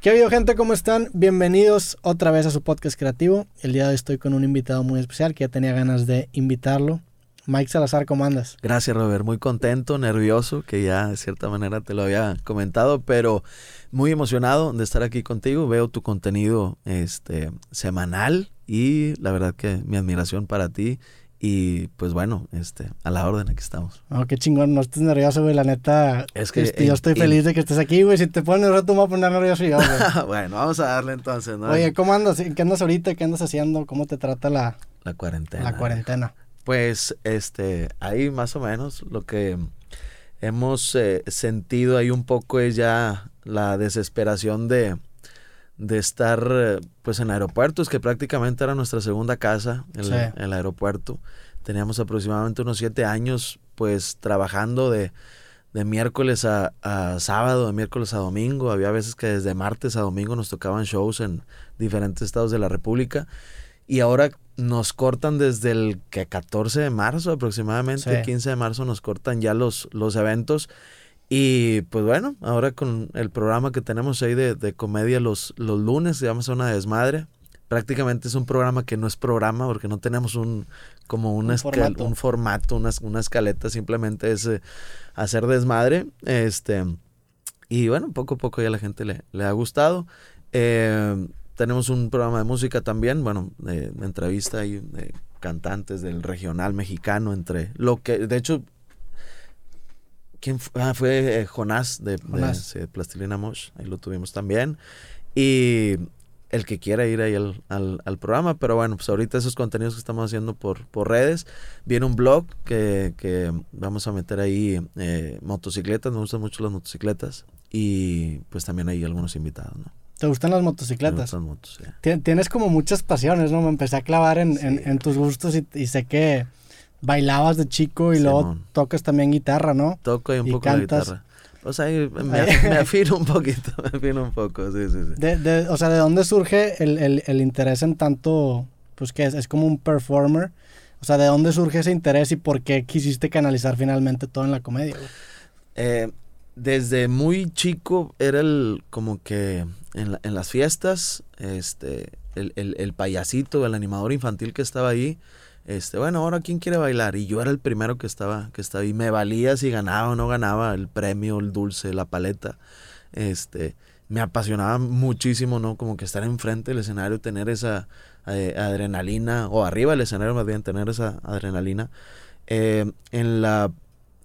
¿Qué ha habido gente? ¿Cómo están? Bienvenidos otra vez a su podcast creativo. El día de hoy estoy con un invitado muy especial que ya tenía ganas de invitarlo. Mike Salazar, ¿cómo andas? Gracias, Robert. Muy contento, nervioso, que ya de cierta manera te lo había comentado, pero muy emocionado de estar aquí contigo. Veo tu contenido este, semanal y la verdad que mi admiración para ti y pues bueno, este, a la orden aquí estamos. Oh, qué chingón, no estés nervioso, güey, la neta. Es que este, yo estoy feliz de que estés aquí, güey. Si te pones tú me vas a poner nervioso yo, güey. bueno, vamos a darle entonces, ¿no? Oye, ¿cómo andas? ¿Qué andas ahorita? ¿Qué andas haciendo? ¿Cómo te trata la, la cuarentena? La cuarentena. Pues, este, ahí más o menos lo que hemos eh, sentido ahí un poco es ya la desesperación de de estar pues en aeropuertos, que prácticamente era nuestra segunda casa, el, el aeropuerto. Teníamos aproximadamente unos siete años pues trabajando de, de miércoles a, a, sábado, de miércoles a domingo. Había veces que desde martes a domingo nos tocaban shows en diferentes estados de la República. Y ahora nos cortan desde el que 14 de marzo aproximadamente, 15 de marzo nos cortan ya los, los eventos. Y pues bueno, ahora con el programa que tenemos ahí de, comedia los, los lunes, se llama Zona Desmadre. Prácticamente es un programa que no es programa porque no tenemos un como un, formato, un formato una, una, escaleta, simplemente es eh, hacer desmadre. Este, y bueno, poco a poco ya la gente le, le ha gustado. Eh, tenemos un programa de música también, bueno, de, entrevista y de cantantes del regional mexicano, entre lo que, de hecho, ¿Quién fue? Ah, fue eh, Jonás de, Plastilina Mosh. Ahí lo tuvimos también. Y el que quiera ir ahí al, programa. Pero bueno, pues ahorita esos contenidos que estamos haciendo por, por redes. Viene un blog que, vamos a meter ahí eh, motocicletas. Me gustan mucho las motocicletas. Y pues también hay algunos invitados, ¿no? ¿Te gustan las motocicletas? Me gustan sí. Tienes como muchas pasiones, ¿no? Me empecé a clavar en, tus gustos y sé que bailabas de chico y luego tocas también guitarra, ¿no? Toco un poco de guitarra. O sea, me, afino un poquito, me afino un poco, sí, sí, sí. De, o sea, ¿de dónde surge el, el, interés en tanto, pues que es, es, como un performer? O sea, ¿de dónde surge ese interés y por qué quisiste canalizar finalmente todo en la comedia? Eh, desde muy chico era el, como que en, en las fiestas, este, el, el, el payasito, el animador infantil que estaba ahí, este, bueno, ahora quién quiere bailar y yo era el primero que estaba que estaba y me valía si ganaba o no ganaba el premio, el dulce, la paleta. Este, me apasionaba muchísimo, ¿no? Como que estar enfrente del escenario, tener esa eh, adrenalina o arriba del escenario más bien tener esa adrenalina. Eh, en la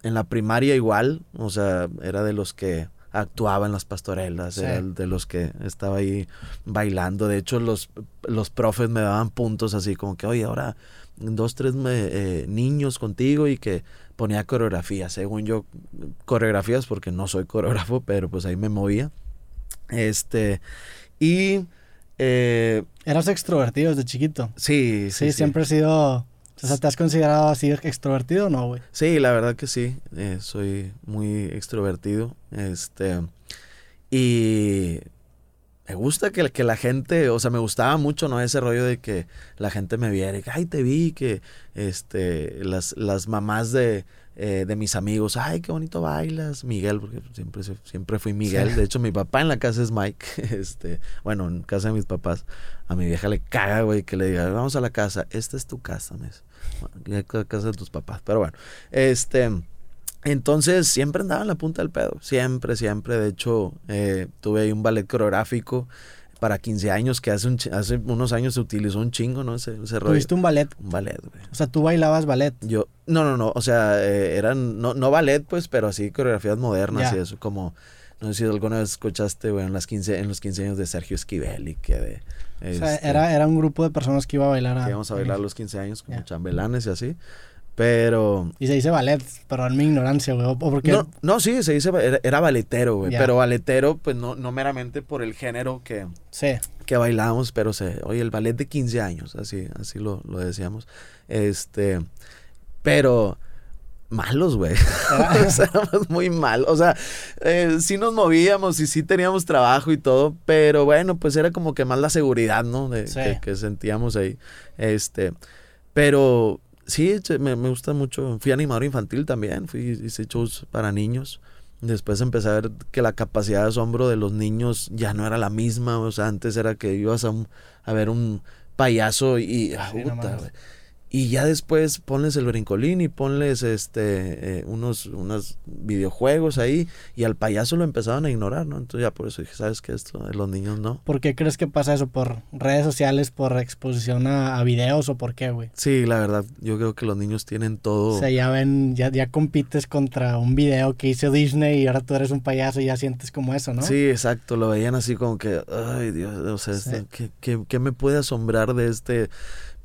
en la primaria igual, o sea, era de los que actuaba en las pastorelas, era de los que estaba ahí bailando. De hecho, los, los profes me daban puntos así como que, oye, ahora dos, tres eh, niños contigo y que ponía coreografías, según yo, coreografías porque no soy coreógrafo, pero pues ahí me movía. Este, y... Eh, ¿Eras extrovertido desde chiquito? Sí, sí. Sí, siempre he sido... O sea, ¿te has considerado así extrovertido o no, güey? Sí, la verdad que sí. Eh, soy muy extrovertido. Este... Y me gusta que, que, la gente, o sea, me gustaba mucho, ¿no? Ese rollo de que la gente me viera y que, ay, te vi, que este, las, las mamás de, eh, de mis amigos, ay, qué bonito bailas, Miguel, porque siempre, siempre fui Miguel. De hecho, mi papá en la casa es Mike, este, bueno, en casa de mis papás, a mi vieja le caga, güey, que le diga, vamos a la casa, esta es tu casa, mes. la casa de tus papás, pero bueno, este... Entonces siempre andaba en la punta del pedo, siempre, siempre. De hecho, eh, tuve ahí un ballet coreográfico para 15 años que hace, hace unos años se utilizó un chingo, ¿no? Ese, ese rollo. ¿Tuviste un ballet? Un ballet, güey. O sea, tú bailabas ballet. Yo, no, no, no, o sea, eh, eran, no, no ballet, pues, pero así coreografías modernas y eso, como, no sé si alguna vez escuchaste, güey, en, las 15, en los 15 años de Sergio Esquivel y que de... o sea, este, era, era un grupo de personas que iba a bailar a... Que íbamos a bailar a los 15 años como chambelanes y así. Pero. Y se dice ballet, pero en mi ignorancia, güey. ¿O por No, no, sí, se dice. Era, era baletero, güey. Pero baletero, pues no, no meramente por el género que. Sí. Que bailábamos, pero se. Oye, el ballet de 15 años, así, así lo, lo decíamos. Este. Pero. Malos, güey. o sea, muy mal. O sea, eh, sí nos movíamos y sí teníamos trabajo y todo, pero bueno, pues era como que más la seguridad, ¿no? De, que, que sentíamos ahí. Este. Pero Sí, me, me, gusta mucho. Fui animador infantil también, fui, hice shows para niños. Después empecé a ver que la capacidad de asombro de los niños ya no era la misma. O sea, antes era que ibas a, un- a ver un payaso y... ah, Sí, puta, nomás. güey. Y ya después ponles el brincolín y ponles este eh, unos, unos videojuegos ahí y al payaso lo empezaban a ignorar, ¿no? Entonces ya por eso dije, ¿sabes qué? Esto de los niños no. ¿Por qué crees que pasa eso? ¿Por redes sociales, por exposición a, a videos o por qué, güey? Sí, la verdad, yo creo que los niños tienen todo... O sea, ya ven, ya, ya compites contra un video que hizo Disney y ahora tú eres un payaso y ya sientes como eso, ¿no? Sí, exacto, lo veían así como que, ay Dios, o sea, Sí. este, ¿qué, qué, qué me puede asombrar de este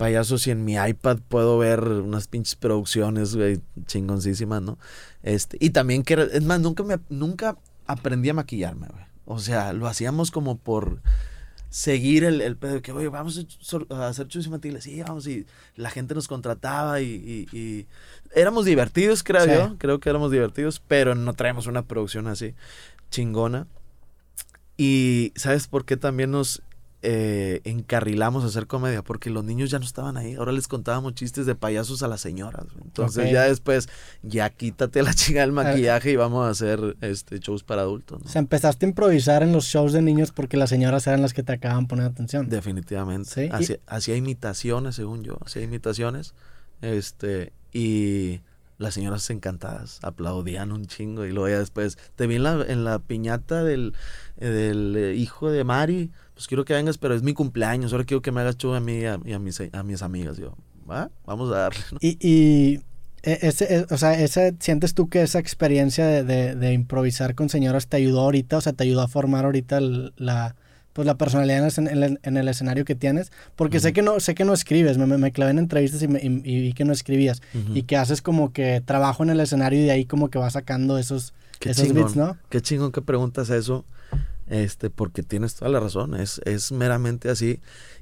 payaso si en mi iPad puedo ver unas pinches producciones, güey, chingoncísimas, ¿no? Este, y también que, era- es más, nunca me, nunca aprendí a maquillarme, güey. O sea, lo hacíamos como por seguir el, el pedo de que, oye, vamos a, hacer shows infantiles, sí, vamos, y la gente nos contrataba y, y- y éramos divertidos, creo Sí. yo, creo que éramos divertidos, pero no traemos una producción así chingona. Y ¿sabes por qué también nos eh, encarrilamos a hacer comedia? Porque los niños ya no estaban ahí. Ahora les contábamos chistes de payasos a las señoras. Entonces ya después, ya quítate la chinga del maquillaje y vamos a hacer este shows para adultos. ¿no? O sea, empezaste a improvisar en los shows de niños porque las señoras eran las que te acababan poniendo atención. Definitivamente. Sí, y- Hacía, hacía imitaciones, según yo. Hacía imitaciones. Este, y las señoras encantadas aplaudían un chingo. Y luego ya después, te vi en la, piñata del, del eh, hijo de Mari. Pues quiero que vengas, pero es mi cumpleaños. Ahora quiero que me hagas show a mí y a, mis, a mis amigas. Yo, va, vamos a darle. Y, y e- ese, e- o sea, ese, ¿sientes tú que esa experiencia de, de- de improvisar con señoras te ayudó ahorita? O sea, te ayudó a formar ahorita la, pues la personalidad en el, en el- en el escenario que tienes? Porque sé Ujú. que no sé que no escribes, me, me, clavé en entrevistas y, me- y- y vi que no escribías. Ujú. Y que haces como que trabajo en el escenario y de ahí como que vas sacando esos, Qué esos chingón. bits, ¿no? Qué chingón que preguntas eso, este, porque tienes toda la razón, es, es meramente así.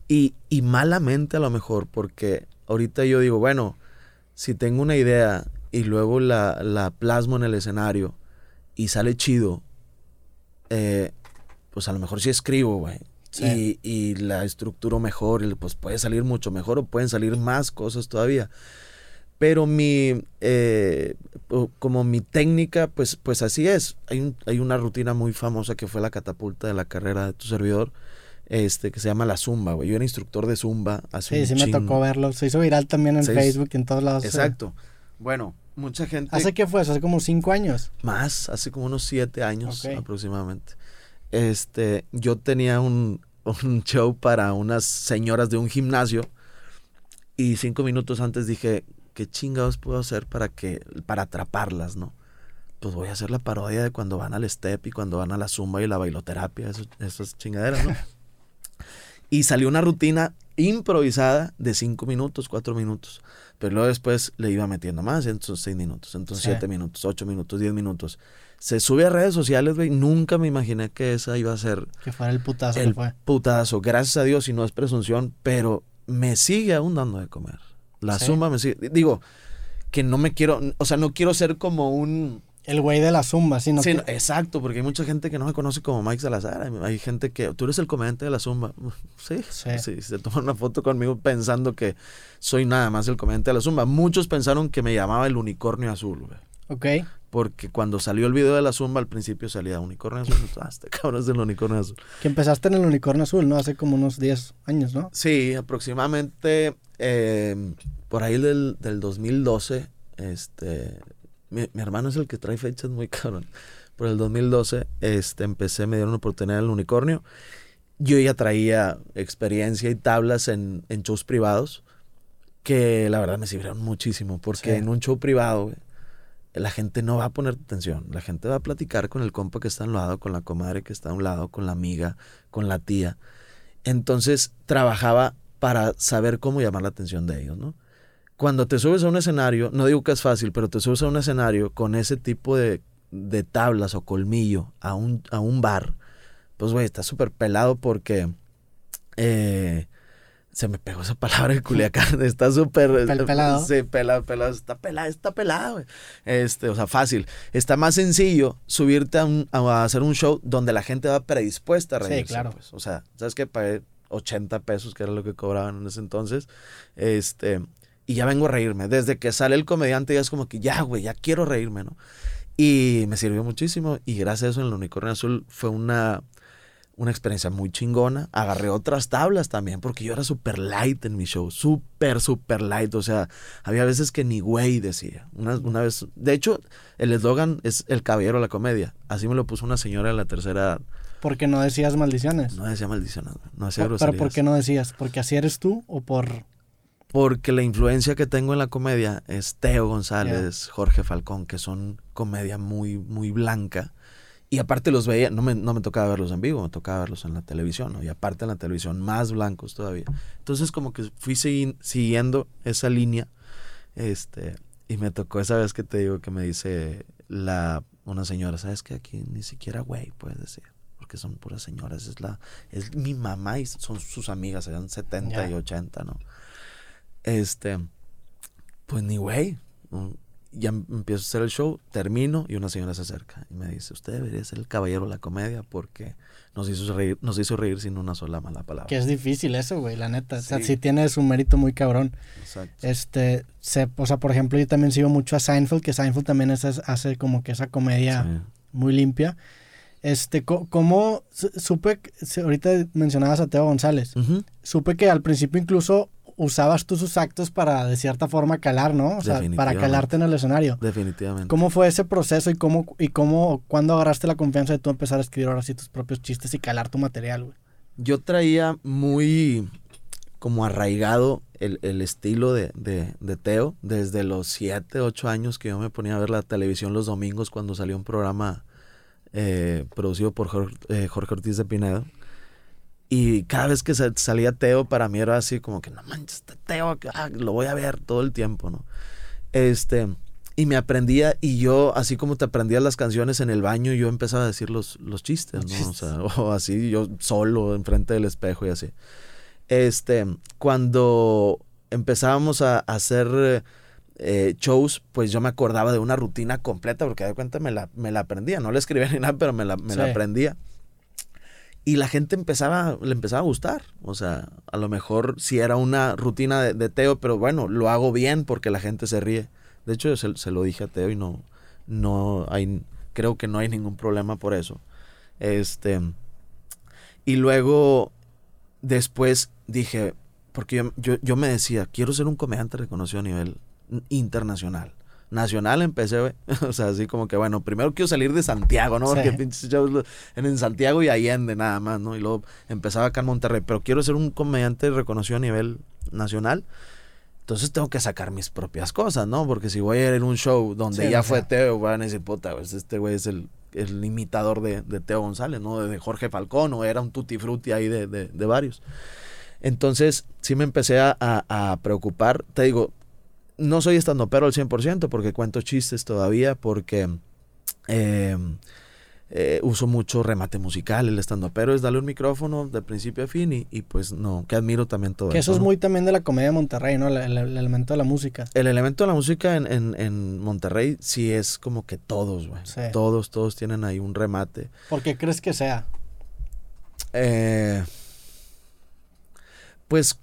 Y, y malamente a lo mejor, porque ahorita yo digo, bueno, si tengo una idea y luego la, la plasmo en el escenario y sale chido, eh, pues a lo mejor sí escribo, güey. Sí. Y, y la estructuro mejor, y pues puede salir mucho mejor o pueden salir más cosas todavía. Pero mi, eh, como mi técnica, pues, pues así es. Hay, un- hay una rutina muy famosa que fue la catapulta de la carrera de tu servidor, este, que se llama la Zumba, güey. Yo era instructor de Zumba hace Sí, un sí me chingo. tocó verlo. Se hizo viral también en Se hizo- Facebook y en todos lados. Exacto. Bueno, mucha gente... ¿Hace qué fue eso? ¿Hace como cinco años? Más, hace como unos siete años aproximadamente. Este, yo tenía un, un show para unas señoras de un gimnasio y cinco minutos antes dije, ¿qué chingados puedo hacer para que, para atraparlas, no? Pues voy a hacer la parodia de cuando van al step y cuando van a la zumba y la bailoterapia, eso- esas chingaderas, ¿no? y salió una rutina improvisada de cinco minutos, cuatro minutos. Pero luego después le iba metiendo más, entonces seis minutos, entonces Sí. siete minutos, ocho minutos, diez minutos. Se sube a redes sociales, güey. Nunca me imaginé que esa iba a ser Que fuera el putazo el que fue. putazo. Gracias a Dios y no es presunción, pero me sigue aún dando de comer. La Sí. suma me sigue. Digo, que no me quiero, o sea, no quiero ser como un... El güey de la zumba, sino Sí, que... no, exacto, porque hay mucha gente que no me conoce como Mike Salazar. Hay- Hay gente que, tú eres el comediante de la Zumba. Sí, Sí. sí. se toman una foto conmigo pensando que soy nada más el comediante de la Zumba. Muchos pensaron que me llamaba el unicornio azul, güey. Ok. Porque cuando salió el video de la Zumba, al principio salía unicornio azul. Ah, este cabrón es del unicornio azul. Que empezaste en el unicornio azul, ¿no? Hace como unos 10 años, ¿no? Sí, aproximadamente eh, por ahí del, del 2012, este, mi, mi hermano es el que trae fechas muy cabrón. Por el 2012, este, empecé, me dieron una oportunidad en el unicornio. Yo ya traía experiencia y tablas en, en shows privados que la verdad me sirvieron muchísimo porque Sí. en un show privado, güey, la gente no va a poner atención. La gente va a platicar con el compa que está a un lado, con la comadre que está a un lado, con la amiga, con la tía. Entonces trabajaba para saber cómo llamar la atención de ellos, ¿no? Cuando te subes a un escenario, no digo que es fácil, pero te subes a un escenario con ese tipo de, de tablas o colmillo a un, a un bar, pues güey, está súper pelado porque eh, se me pegó esa palabra de Culiacán, está súper... Pel- pelado. Sí, pelado, pelado, está pelado, está pelado, güey. Este, o sea, fácil. Está más sencillo subirte a, un- a hacer un show donde la gente va predispuesta a Sí, reírse. claro. pues. O sea, ¿sabes qué? Pagué 80 pesos, que era lo que cobraban en ese entonces. Este, y ya vengo a reírme. Desde que sale el comediante ya es como que ya, güey, ya quiero reírme, ¿no? Y me sirvió muchísimo. Y gracias a eso en el Unicornio Azul fue una, una experiencia muy chingona. Agarré otras tablas también, porque yo era súper light en mi show. Súper, súper light. O sea, había veces que ni güey decía. Una, una vez. De hecho, el eslogan es el caballero de la comedia. Así me lo puso una señora en la tercera edad. Porque no decías maldiciones. No decía maldiciones, no decía Pero, groserías. ¿por qué no decías? ¿Porque así eres tú o por...? Porque la influencia que tengo en la comedia es Teo González, Jorge Falcón, que son comedia muy, muy blanca. Y aparte los veía, no me, no me tocaba verlos en vivo, me tocaba verlos en la televisión, ¿no? Y aparte en la televisión, más blancos todavía. Entonces como que fui siguiendo esa línea, este, y me tocó esa vez que te digo que me dice la, una señora, ¿sabes que Aquí ni siquiera güey puedes decir, porque son puras señoras, es la, es mi mamá y son sus amigas, eran 70 y Ya. 80, ¿no? Este, pues ni güey. Ya em- empiezo a hacer el show, termino y una señora se acerca y me dice, usted debería ser el caballero de la comedia porque nos hizo reír, nos hizo reír sin una sola mala palabra. Que es difícil eso, güey, la neta. O sea, Sí. sí tiene su mérito muy cabrón. Exacto. Este, se, o sea, por ejemplo, yo también sigo mucho a Seinfeld, que Seinfeld también es- hace como que esa comedia Sí. muy limpia. Este, ¿cómo su- supe, ahorita mencionabas a Teo González, supe que al principio incluso usabas tú sus actos para de cierta forma calar, ¿no? O sea, para calarte en el escenario. Definitivamente. ¿Cómo fue ese proceso y cómo, y cómo, cuándo agarraste la confianza de tú empezar a escribir ahora sí tus propios chistes y calar tu material, güey? Yo traía muy como arraigado el, el estilo de, de- de Teo desde los 7, 8 años que yo me ponía a ver la televisión los domingos cuando salió un programa eh, producido por Jorge, eh, Jorge Ortiz de Pinedo. Y cada vez que sa- salía Teo, para mí era así como que, no manches, Teo, ah, lo voy a ver todo el tiempo, ¿no? Este, y me aprendía, y yo, así como te aprendías las canciones en el baño, yo empezaba a decir los, los chistes, ¿no? O sea, o así, yo solo, enfrente del espejo y así. Este, cuando empezábamos a, a hacer eh, shows, pues yo me acordaba de una rutina completa, porque de cuenta me la, me la aprendía, no la escribía ni nada, pero me la, me la aprendía. Y la gente empezaba, le empezaba a gustar. O sea, a lo mejor sí era una rutina de, Teo, pero bueno, lo hago bien porque la gente se ríe. De hecho, se, se lo dije a Teo y no, no hay, creo que no hay ningún problema por eso. Este, y luego, después dije, porque yo, yo, yo me decía, quiero ser un comediante reconocido a nivel internacional. Nacional empecé, güey. o sea, así como que, bueno, primero quiero salir de Santiago, ¿no? Sí. Porque pinches lo- en, Santiago y Allende nada más, ¿no? Y luego empezaba acá en Monterrey, pero quiero ser un comediante reconocido a nivel nacional. Entonces tengo que sacar mis propias cosas, ¿no? Porque si voy a ir en un show donde Sí, ya o fue. Teo, van a decir, puta, pues este güey es el, el imitador de, de Teo González, ¿no? De Jorge Falcón, o era un tutti frutti ahí de, de- de varios. Entonces, sí me empecé a, a- a preocupar. Te digo, no soy estandopero al 100% porque cuento chistes todavía, porque eh, eh, uso mucho remate musical. El estandopero es darle un micrófono de principio a fin y, y pues no, que admiro también todo Que eso es ¿no? muy también de la comedia de Monterrey, ¿no? El, el- el elemento de la música. El elemento de la música en, en- en Monterrey sí es como que todos, güey. Sí. Todos, todos tienen ahí un remate. ¿Por qué crees que sea? Eh, pues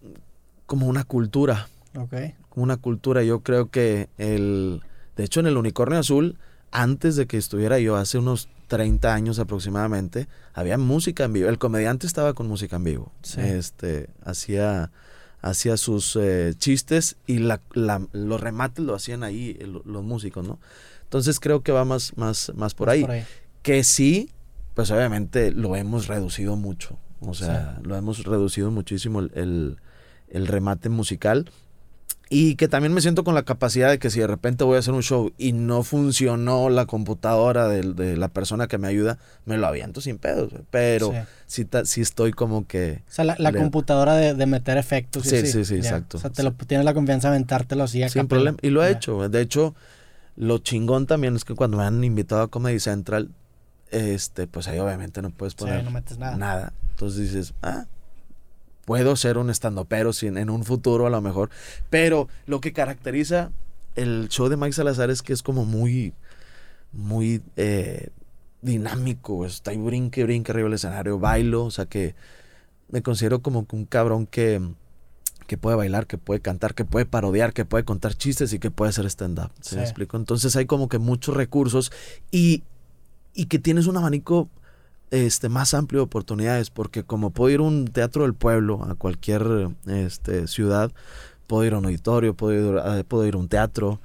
como una cultura. Ok. Una cultura. Yo creo que el. De hecho, en el Unicornio Azul, antes de que estuviera yo, hace unos 30 años aproximadamente, había música en vivo. El comediante estaba con música en vivo. Sí. Este, hacía, hacía sus eh, chistes y la, la- los remates lo hacían ahí lo- los músicos, ¿no? Entonces creo que va más, más, más por ahí. Que sí, pues obviamente lo hemos reducido mucho. O sea, lo hemos reducido muchísimo el, el- el remate musical. Y que también me siento con la capacidad de que si de repente voy a hacer un show y no funcionó la computadora del- de, la persona que me ayuda, me lo aviento sin pedos. Pero Sí. sí, ta- sí estoy como que... O sea, la, la computadora de, de meter efectos. Sí, sí, sí, exacto. O sea, te lo, tienes la confianza de aventártelo así Sin problema. Y lo he Ya. hecho. De hecho, lo chingón también es que cuando me han invitado a Comedy Central, este, pues ahí obviamente no puedes poner no metes nada. nada. Entonces dices, ah, puedo ser un estandopero sin, en un futuro a lo mejor. Pero lo que caracteriza el show de Mike Salazar es que es como muy, muy eh, dinámico. Está ahí brinque, brinque arriba del escenario, bailo. O sea que me considero como un cabrón que, que puede bailar, que puede cantar, que puede parodiar, que puede contar chistes y que puede hacer stand-up. ¿Se me explico? Entonces hay como que muchos recursos y, y que tienes un abanico este, más amplio de oportunidades, porque como puedo ir a un teatro del pueblo, a cualquier este, ciudad, puedo ir a un auditorio, puedo ir a, puedo ir a un teatro,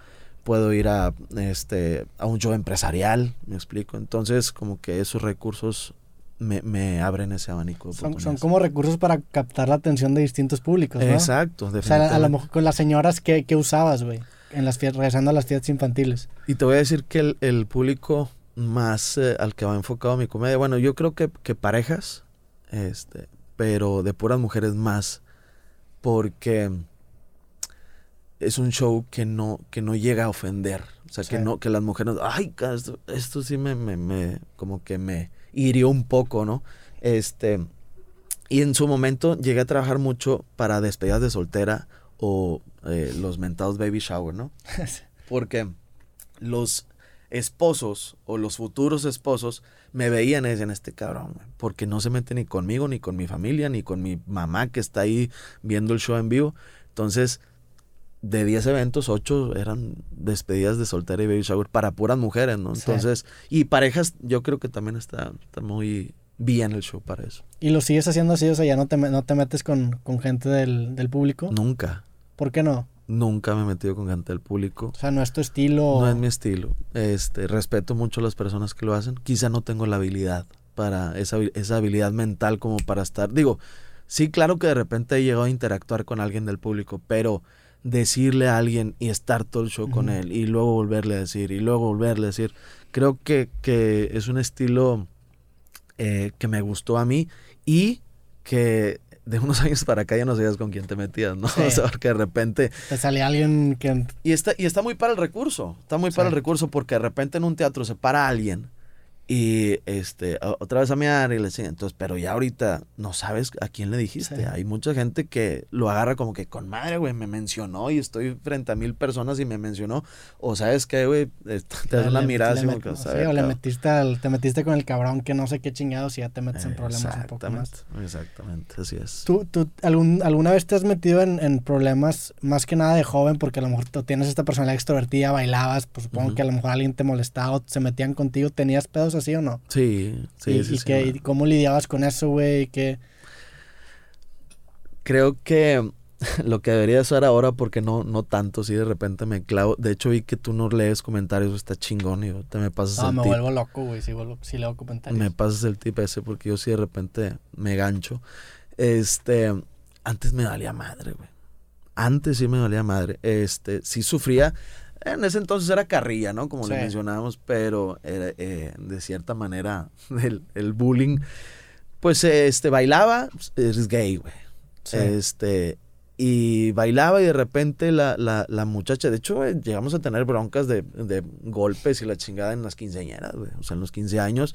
puedo ir a, este, a un show empresarial, me explico. Entonces como que esos recursos me, me abren ese abanico de Son, como recursos para captar la atención de distintos públicos, ¿no? Exacto, O sea, a lo mejor con las señoras, ¿qué, qué usabas, güey? En las fiestas, regresando a las fiestas infantiles. Y te voy a decir que el, el público más eh, al que va enfocado mi comedia, bueno, yo creo que, que parejas, este, pero de puras mujeres más, porque es un show que no, que no llega a ofender. O sea, que no, que las mujeres, ay, esto, esto sí me, me, me- como que me hirió un poco, ¿no? Este, y en su momento llegué a trabajar mucho para despedidas de soltera o eh, los mentados baby shower, ¿no? Porque los esposos o los futuros esposos me veían y decían, este cabrón, porque no se mete ni conmigo, ni con mi familia, ni con mi mamá que está ahí viendo el show en vivo. Entonces, de 10 eventos, 8 eran despedidas de soltera y baby shower para puras mujeres, ¿no? Sí. Entonces, y parejas, yo creo que también está, está muy bien el show para eso. ¿Y lo sigues haciendo así? O sea, ya no te, no te metes con, con gente del, del público. Nunca, ¿Por qué no? Nunca me he metido con gente del público. O sea, no es tu estilo. No es mi estilo. Este, respeto mucho a las personas que lo hacen. Quizá no tengo la habilidad para esa, esa habilidad mental como para estar. Digo, sí, claro que de repente he llegado a interactuar con alguien del público, pero decirle a alguien y estar todo el show con él y luego volverle a decir y luego volverle a decir, creo que, que es un estilo eh, que me gustó a mí y que de unos años para acá ya no sabías con quién te metías, ¿no? Sí. O sea, porque de repente Te salía alguien que... y está, y está muy para el recurso. Está muy para el recurso porque de repente en un teatro se para alguien y este otra vez a mear y le decía, entonces, pero ya ahorita no sabes a quién le dijiste. Sí. Hay mucha gente que lo agarra como que con madre, güey, me mencionó y estoy frente a mil personas y me mencionó. O sabes qué, güey, te das una le- mirada le así met- como que, sí, "Sabe, o le cabrón". metiste, al- te metiste con el cabrón que no sé qué chingados y ya te metes en problemas un poco más. Exactamente, así es. ¿Tú, tú algún, alguna vez te has metido en, en problemas más que nada de joven porque a lo mejor tú tienes esta personalidad extrovertida, bailabas, pues supongo Ujú. que a lo mejor alguien te molestaba o se metían contigo, ¿tenías pedos así o no? Sí, sí, y, sí. y sí, que- cómo lidiabas con eso, güey, que... creo que lo que debería hacer ahora, porque no, no tanto, si de repente me clavo. De hecho, vi que tú no lees comentarios, está chingón, y te me pasas No, el me tip. vuelvo loco, güey, si, vuelvo, si leo comentarios. Me pasas el tip ese porque yo sí de repente me gancho. Este, antes me valía madre, güey. Antes sí me valía madre. Este, sí sufría. En ese entonces era carrilla, ¿no? Como le mencionábamos, pero era, eh, de cierta manera el, el bullying. Pues este, bailaba, eres gay, güey. Sí. Este, y bailaba y de repente la, la, la muchacha, de hecho, llegamos a tener broncas de, de golpes y la chingada en las quinceañeras, güey. O sea, en los 15 años,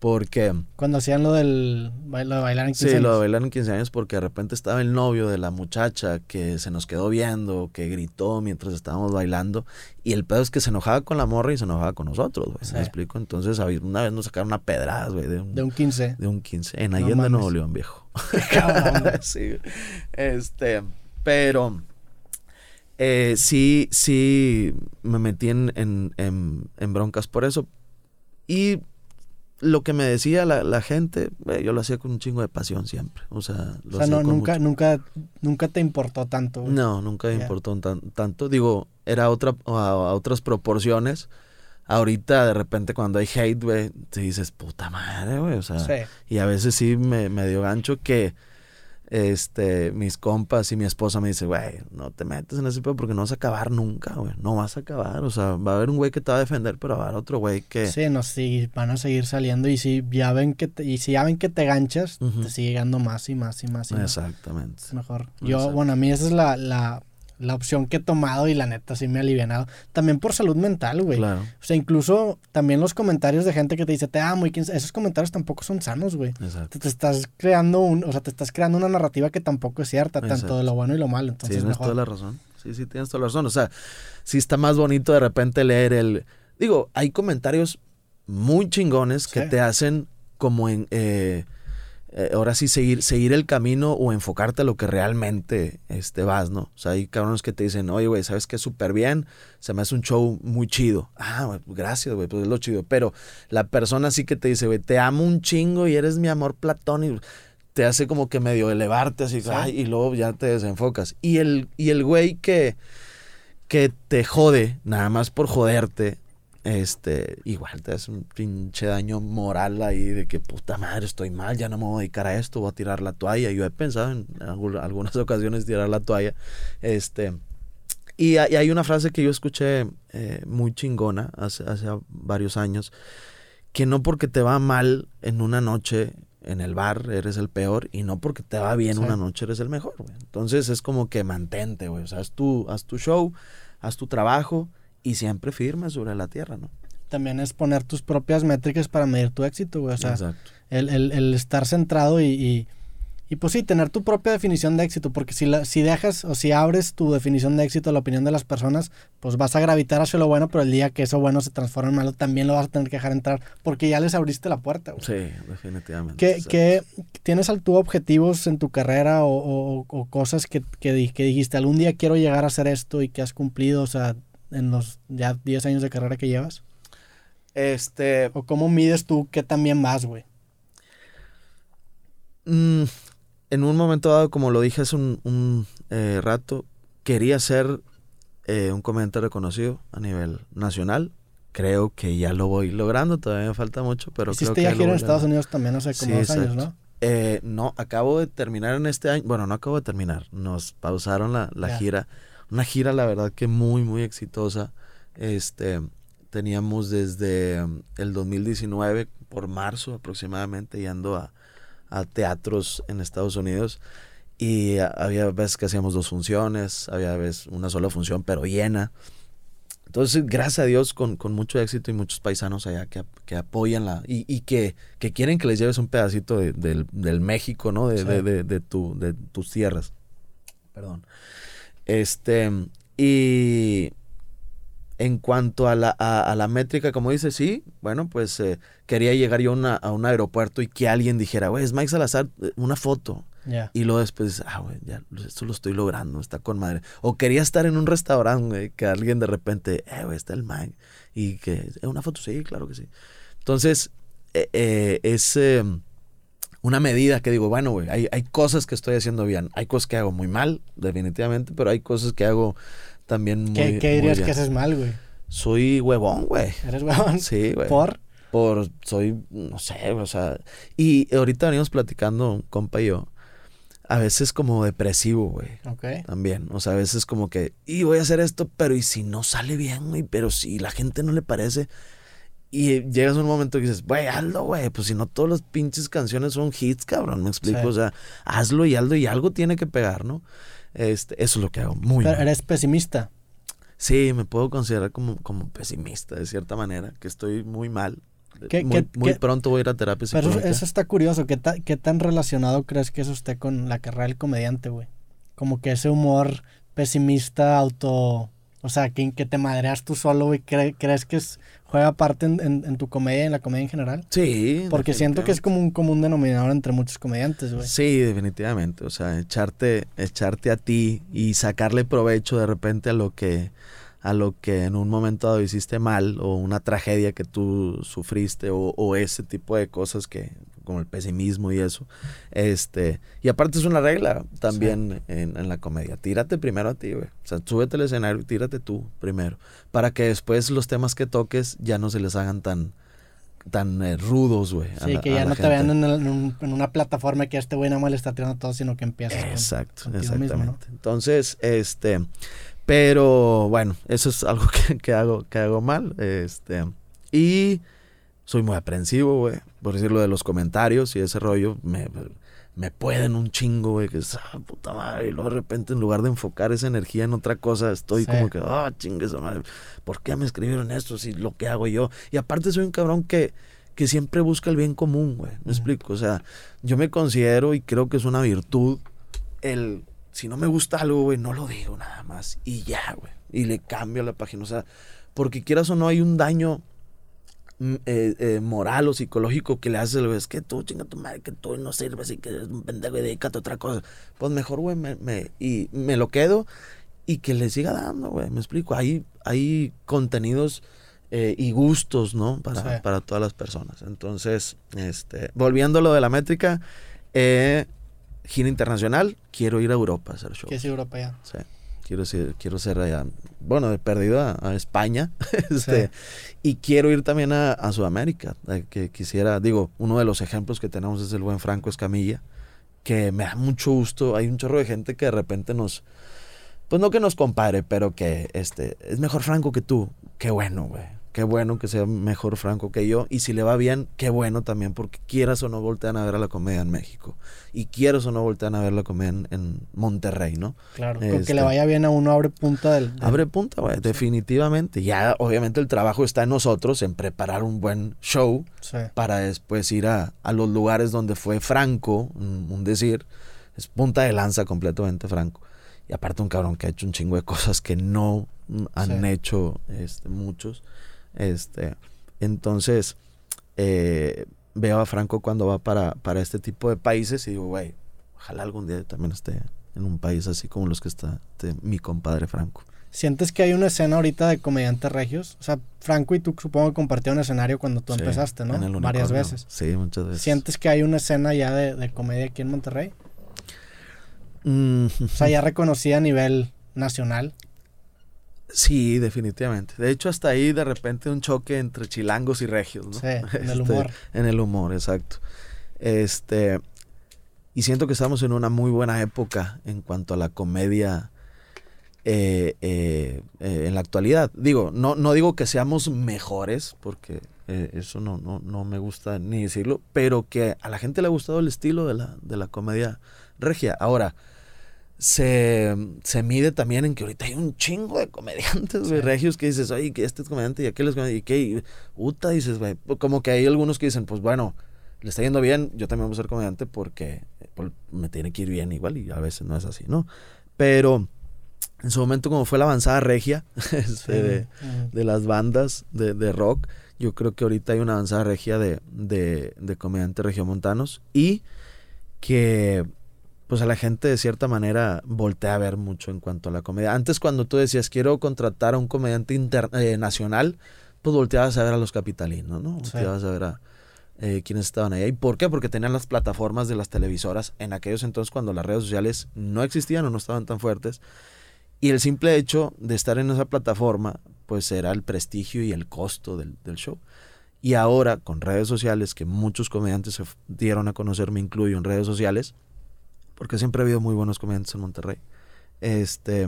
porque... Cuando hacían lo del lo de bailar en 15 Sí, lo de años. bailar en 15 años porque de repente estaba el novio de la muchacha que se nos quedó viendo, que gritó mientras estábamos bailando. Y el pedo es que se enojaba con la morra y se enojaba con nosotros, güey. Sí. ¿Me explico? Entonces, una vez nos sacaron una pedrada, güey, de un, De un 15. de un 15. En No Allende, mames. Nuevo León, viejo. Cabrón, sí. Este, pero eh, sí, sí me metí en, en, en- en broncas por eso. Y lo que me decía la, la gente, güey, yo lo hacía con un chingo de pasión siempre. O sea, lo O sea, no, nunca, mucho- nunca, nunca te importó tanto. güey. No, nunca me importó tan- tanto. Digo, era otra, a, a otras proporciones. Ahorita, de repente, cuando hay hate, güey, te dices, puta madre, güey. O sea, Sí. y a veces sí me, me dio gancho que este, mis compas y mi esposa me dice, güey, no te metes en ese pedo porque no vas a acabar nunca, güey. No vas a acabar. O sea, va a haber un güey que te va a defender, pero va a haber otro güey que... Sí, no, sí, van a seguir saliendo y si ya ven que te, y si ya ven que te ganchas, te sigue llegando más y más y más y más. Exactamente. Es mejor. Yo, bueno, a mí esa es la, la, la opción que he tomado y la neta sí me ha alivianado. También por salud mental, güey. Claro, O sea, incluso también los comentarios de gente que te dice, te amo y quién sabe", esos comentarios tampoco son sanos, güey. exacto. Te, te estás creando un, o sea, te estás creando una narrativa que tampoco es cierta, tanto Exacto. de lo bueno y lo malo. Entonces, tienes mejor. toda la razón. Sí, sí, tienes toda la razón. O sea, sí está más bonito de repente leer el... Digo, hay comentarios muy chingones que Sí. te hacen como en... eh, eh, ahora sí seguir, seguir el camino o enfocarte a lo que realmente este, vas, ¿no? O sea, hay cabrones que te dicen, oye, güey, ¿sabes qué? Súper bien, se me hace un show muy chido. Ah, gracias, güey, pues es lo chido. Pero la persona sí que te dice, güey, te amo un chingo y eres mi amor platónico, te hace como que medio elevarte así, y luego ya te desenfocas. Y el, y el güey que, que te jode, nada más por joderte, este, igual te hace un pinche daño moral ahí de que puta madre, estoy mal, ya no me voy a dedicar a esto, voy a tirar la toalla. Yo he pensado en algunas ocasiones tirar la toalla. Este, y hay una frase que yo escuché eh, muy chingona hace, hace varios años, que no porque te va mal en una noche en el bar eres el peor y no porque te va bien una noche eres el mejor, Entonces es como que mantente, güey. O sea, haz tu, haz tu show, haz tu trabajo y siempre firme sobre la tierra, ¿no? También es poner tus propias métricas para medir tu éxito, güey. O sea, el, el, el, estar centrado y, y, pues sí, tener tu propia definición de éxito, porque si, la, si dejas o si abres tu definición de éxito a la opinión de las personas, pues vas a gravitar hacia lo bueno, pero el día que eso bueno se transforma en malo, también lo vas a tener que dejar entrar, porque ya les abriste la puerta, güey. Sí, definitivamente. ¿Qué, ¿qué, ¿Tienes tú objetivos en tu carrera o, o, o cosas que, que, que dijiste, algún día quiero llegar a hacer esto y que has cumplido? O sea, en los ya 10 años de carrera que llevas? Este. ¿O cómo mides tú qué también vas, güey? Mm, en un momento dado, como lo dije hace un, eh, rato, quería ser eh, un comediante reconocido a nivel nacional. Creo que ya lo voy logrando, todavía me falta mucho, pero creo que. ya gira en Estados Unidos también hace como dos años, ¿no? Eh, no, acabo de terminar en este año. Bueno, no acabo de terminar. Nos pausaron la, la gira una gira, la verdad, que muy, muy exitosa. Este, teníamos desde um, el 2019, por marzo aproximadamente, yendo a, a teatros en Estados Unidos. Y había veces que hacíamos dos funciones, había veces una sola función, pero llena. Entonces, gracias a Dios, con, con mucho éxito y muchos paisanos allá que, que apoyan la... Y, y que, que, quieren que les lleves un pedacito de, del, del, México, ¿no? De, de, de, de, tu, de tus tierras. Perdón. Este, y en cuanto a la, a, la métrica, como dice, sí, bueno, pues eh, quería llegar yo a un aeropuerto y que alguien dijera, güey, es Mike Salazar, eh, una foto. Y luego después, ah, güey, ya, esto lo estoy logrando, está con madre. O quería estar en un restaurante, güey, que alguien de repente, eh, güey, está el Mike. Y que, ¿es una foto? Sí, claro que sí. Entonces, eh, eh es una medida que digo, bueno, güey, hay, hay cosas que estoy haciendo bien, hay cosas que hago muy mal, definitivamente, pero hay cosas que hago también muy ¿Qué, qué dirías que haces mal, güey? Soy huevón, güey. ¿Eres huevón? Sí, güey. ¿Por? Por, soy, no sé, o sea, y ahorita venimos platicando, un compa y yo, a veces como depresivo, güey. Ok. También, o sea, a veces como que, y voy a hacer esto, pero y si no sale bien, güey, pero si la gente no le parece, y llegas a un momento que dices, güey, hazlo, güey. Pues si no, todas las pinches canciones son hits, cabrón. Me explico. O sea, hazlo y hazlo y algo tiene que pegar, ¿no? Este, eso es lo que hago. Muy Pero eres pesimista. Sí, me puedo considerar como, como pesimista, de cierta manera, que estoy muy mal. muy, muy pronto voy a ir a terapia Pero eso está curioso. ¿Qué, ¿Qué tan relacionado crees que eso esté con la carrera del comediante, güey? Como que ese humor pesimista, auto o sea, que, que te madreas tú solo, y ¿crees que es, juega parte en, en, tu comedia, en la comedia en general? Sí. Porque siento que es como un común denominador entre muchos comediantes, güey. Sí, definitivamente. O sea, echarte, echarte a ti y sacarle provecho de repente a lo que a lo que en un momento dado hiciste mal o una tragedia que tú sufriste o, o ese tipo de cosas que como el pesimismo y eso. Este, y aparte es una regla también en, la comedia. Tírate primero a ti, güey. O sea, súbete al escenario y tírate tú primero. Para que después los temas que toques ya no se les hagan tan tan eh, rudos, güey. Sí, que ya no te vean en, una plataforma que este güey nada más le está tirando todo, sino que empiezas Exacto, exactamente. Entonces, este, pero bueno, eso es algo que, que, hago, que hago mal. Este, y soy muy aprensivo, güey. Por decirlo de los comentarios y ese rollo, me, me pueden un chingo, güey. Que es, ah, puta madre. Y luego de repente, en lugar de enfocar esa energía en otra cosa, estoy como que, ah, oh, chingue esa madre. ¿Por qué me escribieron esto si lo que hago yo? Y aparte, soy un cabrón que, que siempre busca el bien común, güey. Me explico. O sea, yo me considero y creo que es una virtud el. Si no me gusta algo, güey, no lo digo nada más. Y ya, güey. Y le cambio la página. O sea, porque quieras o no, hay un daño eh, eh, moral o psicológico que le haces, güey, es que tú, chinga tu madre, que tú no sirves y que eres un pendejo y dedícate a otra cosa. Pues mejor, güey, me, me- y me lo quedo y que le siga dando, güey. Me explico. Hay, hay contenidos eh, y gustos, ¿no? Para, Sí. para todas las personas. Entonces, este, volviendo a lo de la métrica, eh, gira internacional, quiero ir a Europa a hacer show. Que es Europa ya. Sí, quiero ser, quiero ser allá, bueno, de perdido a, a España, este, y quiero ir también a, a Sudamérica, eh, que quisiera, digo, uno de los ejemplos que tenemos es el buen Franco Escamilla, que me da mucho gusto, hay un chorro de gente que de repente nos, pues no que nos compare, pero que este, es mejor Franco que tú, qué bueno, güey. Qué bueno que sea mejor Franco que yo. Y si le va bien, qué bueno también, porque quieras o no voltean a ver a la comedia en México. Y quieras o no voltean a ver la comedia en, en Monterrey, ¿no? Claro. Con Este. que le vaya bien a uno abre punta del. del- Abre punta, güey, definitivamente. Ya, obviamente, el trabajo está en nosotros, en preparar un buen show Sí. para después ir a, a los lugares donde fue Franco, un, un decir, es punta de lanza completamente Franco. Y aparte un cabrón que ha hecho un chingo de cosas que no han Sí. hecho este, muchos. Este, entonces, eh, veo a Franco cuando va para, para este tipo de países y digo, güey, ojalá algún día también esté en un país así como los que está este, mi compadre Franco. ¿Sientes que hay una escena ahorita de comediantes regios? O sea, Franco y tú supongo que compartieron escenario cuando tú Sí, empezaste, ¿no? en el Varias veces. Sí, muchas veces. ¿Sientes que hay una escena ya de, de comedia aquí en Monterrey? Mm, O sea, ya reconocida a nivel nacional. Sí, definitivamente. De hecho, hasta ahí de repente un choque entre chilangos y regios, ¿no? Sí, en el Este, humor. En el humor, exacto. Este, y siento que estamos en una muy buena época en cuanto a la comedia eh, eh, eh, en la actualidad. Digo, no, no digo que seamos mejores, porque eh, eso no, no, no me gusta ni decirlo, pero que a la gente le ha gustado el estilo de la, de la comedia regia. Ahora, se, se mide también en que ahorita hay un chingo de comediantes, güey, Sí. regios que dices, oye, que este es comediante y aquel es comediante, y qué, y, puta, dices, güey, como que hay algunos que dicen, pues bueno, le está yendo bien, yo también voy a ser comediante porque pues, me tiene que ir bien igual y a veces no es así, ¿no? Pero en su momento como fue la avanzada regia este, de, Mm. de las bandas de, de rock, yo creo que ahorita hay una avanzada regia de, de, de comediantes regiomontanos y que pues a la gente de cierta manera voltea a ver mucho en cuanto a la comedia. Antes cuando tú decías quiero contratar a un comediante inter- eh, nacional, pues volteabas a ver a los capitalinos, ¿no? Sí. Volteabas a ver a eh, quienes estaban ahí. ¿Y por qué? Porque tenían las plataformas de las televisoras en aquellos entonces cuando las redes sociales no existían o no estaban tan fuertes. Y el simple hecho de estar en esa plataforma, pues era el prestigio y el costo del, del show. Y ahora, con redes sociales, que muchos comediantes se dieron a conocer, me incluyo en redes sociales, porque siempre ha habido muy buenos comediantes en Monterrey. Este,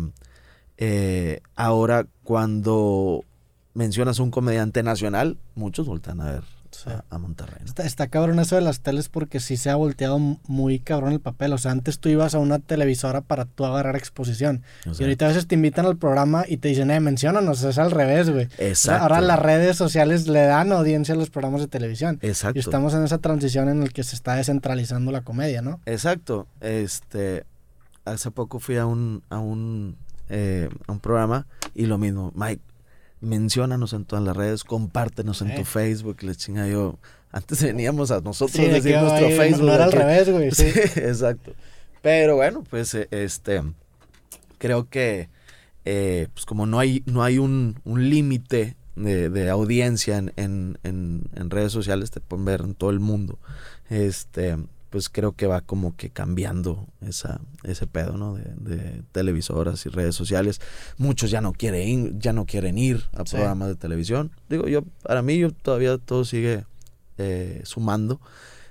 eh, ahora, cuando mencionas un comediante nacional, muchos voltean a ver Sí. a, a Monterrey. ¿no? Está, está cabrón eso de las teles porque sí se ha volteado muy cabrón el papel. O sea, antes tú ibas a una televisora para tú agarrar exposición. O y ahorita a veces te invitan al programa y te dicen, eh, menciónanos. Es al revés, güey. O sea, exacto. ahora las redes sociales le dan audiencia a los programas de televisión. Exacto. Y estamos en esa transición en la que se está descentralizando la comedia, ¿no? Exacto. Este, hace poco fui a un, a un, eh, a un programa y lo mismo, Mike, menciónanos en todas las redes, compártenos en Eh. tu Facebook, le chinga yo. Antes veníamos a nosotros Sí, de decir nuestro Facebook. No, era al revés, güey. Sí. Sí, exacto. Pero bueno, pues eh, este creo que eh, pues como no hay, no hay un, un límite de, de audiencia en, en, en- en redes sociales, te pueden ver en todo el mundo. Este, pues creo que va como que cambiando esa, ese pedo, ¿no? De, de televisoras y redes sociales. Muchos ya no quieren ir, ya no quieren ir a Sí. programas de televisión. Digo, yo, para mí, yo todavía todo sigue eh, sumando.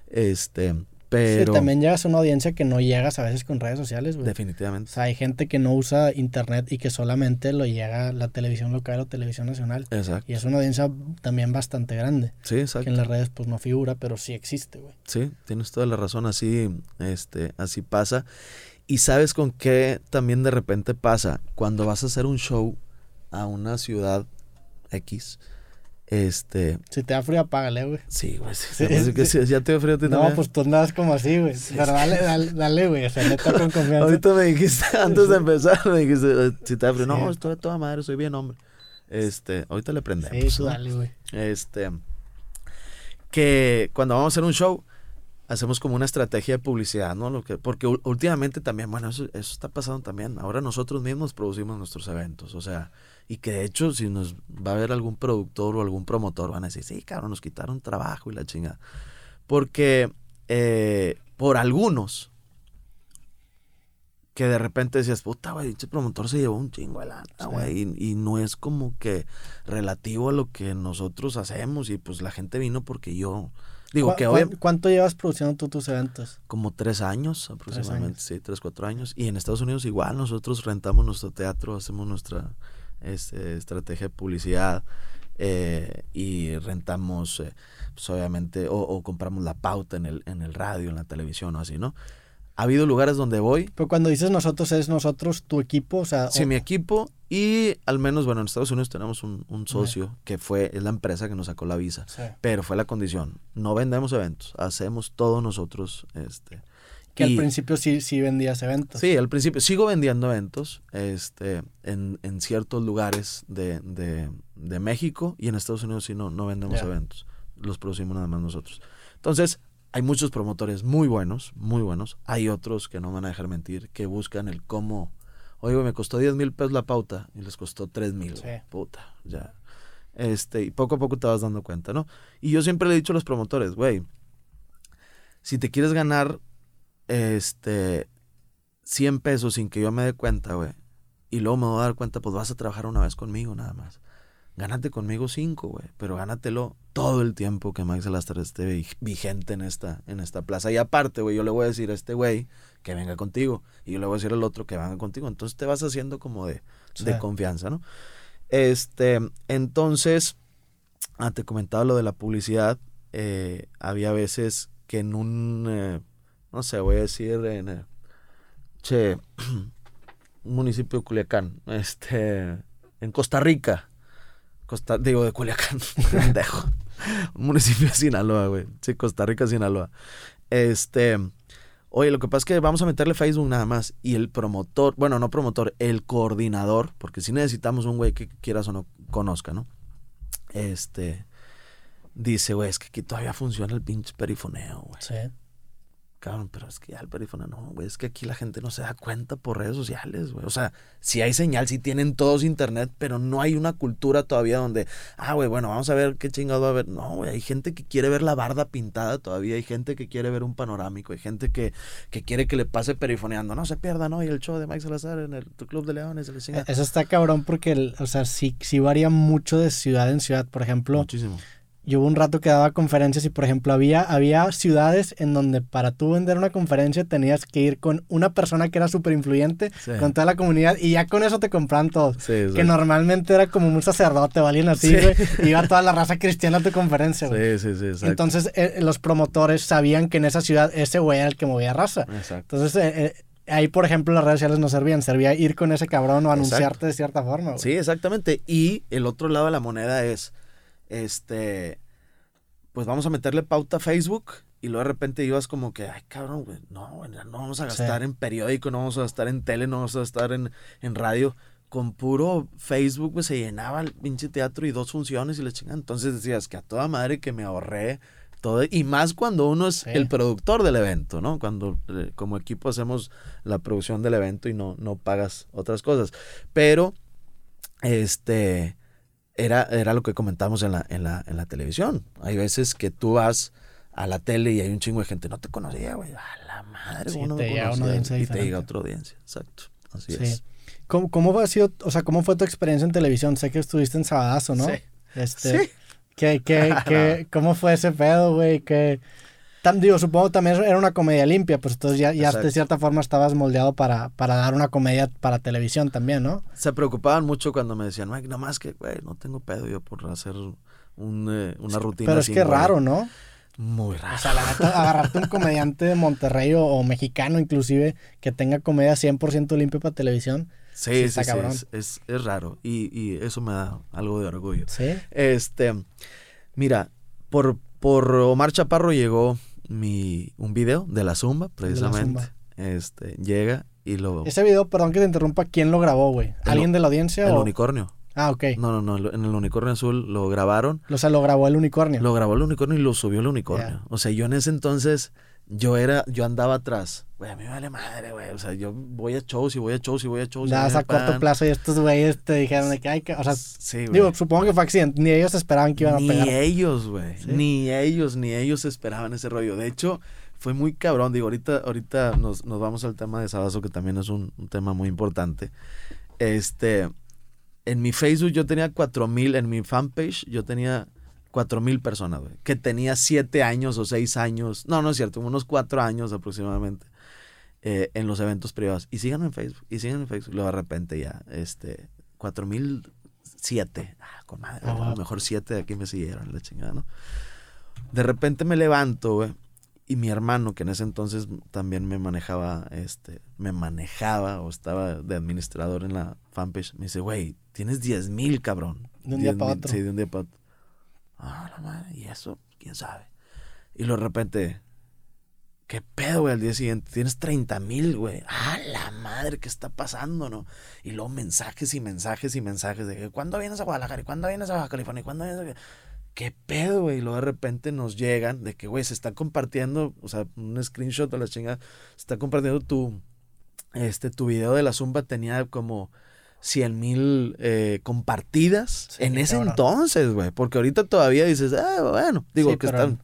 Este, pero Sí, también llegas a una audiencia que no llegas a veces con redes sociales, güey. O definitivamente. sea, hay gente que no usa internet y que solamente lo llega la televisión local o televisión nacional. Exacto. Y es una audiencia también bastante grande. Sí, Que exacto. en las redes pues no figura, pero sí existe, güey. Sí, tienes toda la razón, así, este, así pasa. Y sabes con qué también de repente pasa cuando vas a hacer un show a una ciudad X, este, Si te da frío, apágale, güey. sí, güey, sí, Sí, que sí. sí, ya te dio frío ti No, también. pues tú andas como así, güey. Sí, Pero dale, dale, dale, güey. O sea, neta con confianza. Ahorita me dijiste, antes de empezar, me dijiste, eh, si te da frío, Sí. no, estoy toda madre, soy bien hombre. Este, ahorita le Sí, prendemos. ¿no? dale, güey. Este, que cuando vamos a hacer un show, hacemos como una estrategia de publicidad, ¿no? Lo que, porque últimamente también, bueno, eso, eso está pasando también. Ahora nosotros mismos producimos nuestros eventos, o sea, y que de hecho si nos va a ver algún productor o algún promotor, van a decir, sí, cabrón, nos quitaron trabajo y la chingada. Porque eh, por algunos que de repente decías, puta, güey, ese promotor se llevó un chingo de lana, güey, y, y, no es como que relativo a lo que nosotros hacemos, y pues la gente vino porque yo Digo que hoy... ¿Cuánto llevas produciendo tú tus eventos? Como tres años aproximadamente, sí, tres, cuatro años. Y en Estados Unidos igual, nosotros rentamos nuestro teatro, hacemos nuestra este, estrategia de publicidad eh, y rentamos, eh, pues obviamente, o, compramos la pauta en el, en el radio, en la televisión o así, ¿no? ha habido lugares donde voy. Pero cuando dices nosotros, es nosotros, tu equipo, o sea. Sí, mi equipo y al menos, bueno, en Estados Unidos tenemos un, socio que fue, es la empresa que nos sacó la visa. Pero fue la condición. No vendemos eventos, hacemos todo nosotros. Este, que al principio sí, sí vendías eventos. Sí, al principio sigo vendiendo eventos este, en, en ciertos lugares de, de, de, México y en Estados Unidos sí no, no vendemos eventos. Los producimos nada más nosotros. Entonces, hay muchos promotores muy buenos, muy buenos. Hay otros que no van a dejar mentir, que buscan el cómo. Oye, me costó 10 mil pesos la pauta y les costó 3 mil. Puta, ya. Este, y poco a poco te vas dando cuenta, ¿no? Y yo siempre le he dicho a los promotores, güey, si te quieres ganar este 100 pesos sin que yo me dé cuenta, güey, y luego me voy a dar cuenta, pues vas a trabajar una vez conmigo nada más gánate conmigo cinco, güey, pero gánatelo todo el tiempo que Max Alastar esté vigente en esta, en esta plaza. Y aparte, güey, yo le voy a decir a este güey que venga contigo y yo le voy a decir al otro que venga contigo. Entonces te vas haciendo como de, de confianza, ¿no? Este, entonces, ah, te comentaba lo de la publicidad. Eh, había veces que en un, eh, no sé, voy a decir en, eh, che, un municipio de Culiacán, este, en Costa Rica, Costa, digo, de Culiacán, pendejo. Un municipio de Sinaloa, güey. Sí, Costa Rica, Sinaloa. Este, oye, lo que pasa es que vamos a meterle Facebook nada más. Y el promotor, bueno, no promotor, el coordinador, porque si necesitamos un güey que quieras o no conozca, ¿no? Este, dice, güey, es que aquí todavía funciona el pinche perifoneo, güey. Sí. Cabrón, pero es que ya el perifoneo no, güey, es que aquí la gente no se da cuenta por redes sociales, güey. O sea, si hay señal, si tienen todos internet, pero no hay una cultura todavía donde, ah, güey, bueno, vamos a ver qué chingado va a haber. No, güey, hay gente que quiere ver la barda pintada todavía, hay gente que quiere ver un panorámico, hay gente que, que quiere que le pase perifoneando. No se pierda, ¿no? Y el show de Mike Salazar en el Club de Leones, el Eso está cabrón porque, o sea, sí, sí varía mucho de ciudad en ciudad. Por ejemplo, Muchísimo yo hubo un rato que daba conferencias y, por ejemplo, había, había ciudades en donde para tú vender una conferencia tenías que ir con una persona que era súper influyente, con toda la comunidad, y ya con eso te compran todos. que normalmente era como un sacerdote o alguien así, güey, iba toda la raza cristiana a tu conferencia, güey. Sí, sí, sí. Entonces, eh, los promotores sabían que en esa ciudad ese güey era el que movía raza. Exacto. Entonces, eh, eh, ahí, por ejemplo, las redes sociales no servían. Servía ir con ese cabrón o anunciarte de cierta forma. Sí, exactamente. Y el otro lado de la moneda es este, pues vamos a meterle pauta a Facebook y luego de repente ibas como que, ay, cabrón, güey, no, no vamos a gastar en periódico, no vamos a gastar en tele, no vamos a gastar en, en radio. Con puro Facebook, pues se llenaba el pinche teatro y dos funciones y le chingan. Entonces decías que a toda madre que me ahorré todo. Y más cuando uno es el productor del evento, ¿no? Cuando eh, como equipo hacemos la producción del evento y no, no pagas otras cosas. Pero, este, era, era lo que comentamos en la, en, la, en la televisión. Hay veces que tú vas a la tele y hay un chingo de gente, no te conocía, güey, a la madre, sí, te llega una audiencia y te llega otra audiencia, exacto, así es. ¿Cómo, ¿Cómo, ha sido, o sea, cómo fue tu experiencia en televisión? Sé que estuviste en Sabadazo, ¿no? Sí. Este, sí. ¿qué, qué, qué, ¿Cómo fue ese pedo, güey? ¿Qué, digo, supongo también era una comedia limpia, pues entonces ya, ya de cierta forma estabas moldeado para, para dar una comedia para televisión también, ¿no? Se preocupaban mucho cuando me decían, Mike, más que, güey, no tengo pedo yo por hacer un, eh, una rutina Pero es que raro, ¿no? Muy raro. O sea, la agarrarte un comediante de Monterrey o, mexicano inclusive que tenga comedia 100% limpia para televisión. Sí, sí, sí, es, es, raro y, y eso me da algo de orgullo. Sí. Este, mira, por, por Omar Chaparro llegó mi, un video de la Zumba, precisamente. Este, llega y lo... Ese video, perdón que te interrumpa, ¿quién lo grabó, güey? ¿Alguien de la audiencia? El unicornio. Ah, ok. No, no, no, en el unicornio azul lo grabaron. O sea, lo grabó el unicornio. Lo grabó el unicornio y lo subió el unicornio. O sea, yo en ese entonces, yo era, yo andaba atrás. Güey, a mí me vale madre, güey. O sea, yo voy a shows y voy a shows y voy a shows. me a corto plazo y estos güeyes te dijeron de que hay que. O sea, Sí, digo, supongo que fue accidente. Ni ellos esperaban que iban a Ni pegar. ellos, güey. ¿Sí? Ni ellos, ni ellos esperaban ese rollo. De hecho, fue muy cabrón. Digo, ahorita, ahorita nos, nos vamos al tema de Sabazo, que también es un, un tema muy importante. Este, en mi Facebook yo tenía cuatro mil, en mi fanpage yo tenía cuatro mil personas, güey. Que tenía siete años o seis años. No, no es cierto, unos cuatro años aproximadamente. eh, en los eventos privados. Y síganme en Facebook. Y síganme en Facebook. Luego de repente ya, este, cuatro mil siete. Ah, con madre. A lo mejor siete de aquí me siguieron, la chingada, ¿no? De repente me levanto, güey. Y mi hermano, que en ese entonces también me manejaba, este, me manejaba o estaba de administrador en la fanpage, me dice, güey, tienes 10 mil, cabrón. De un día 10,000". para otro. Sí, de un día para otro. Ah, la madre, ¿y eso? ¿Quién sabe? Y luego de repente, ¿qué pedo, güey? Al día siguiente, tienes 30 mil, güey. Ah, la madre, ¿qué está pasando, no? Y luego mensajes y mensajes y mensajes de que, ¿cuándo vienes a Guadalajara? ¿Y ¿Cuándo vienes a Baja California? ¿Y ¿Cuándo vienes a... ¿Qué pedo, güey? Y luego de repente nos llegan de que, güey, se está compartiendo, o sea, un screenshot de la chingada, se está compartiendo tu, este, tu video de la Zumba tenía como 100 mil eh, compartidas Sí, en ese cabrón. entonces, güey, porque ahorita todavía dices, ah, bueno, digo Sí, que pero están...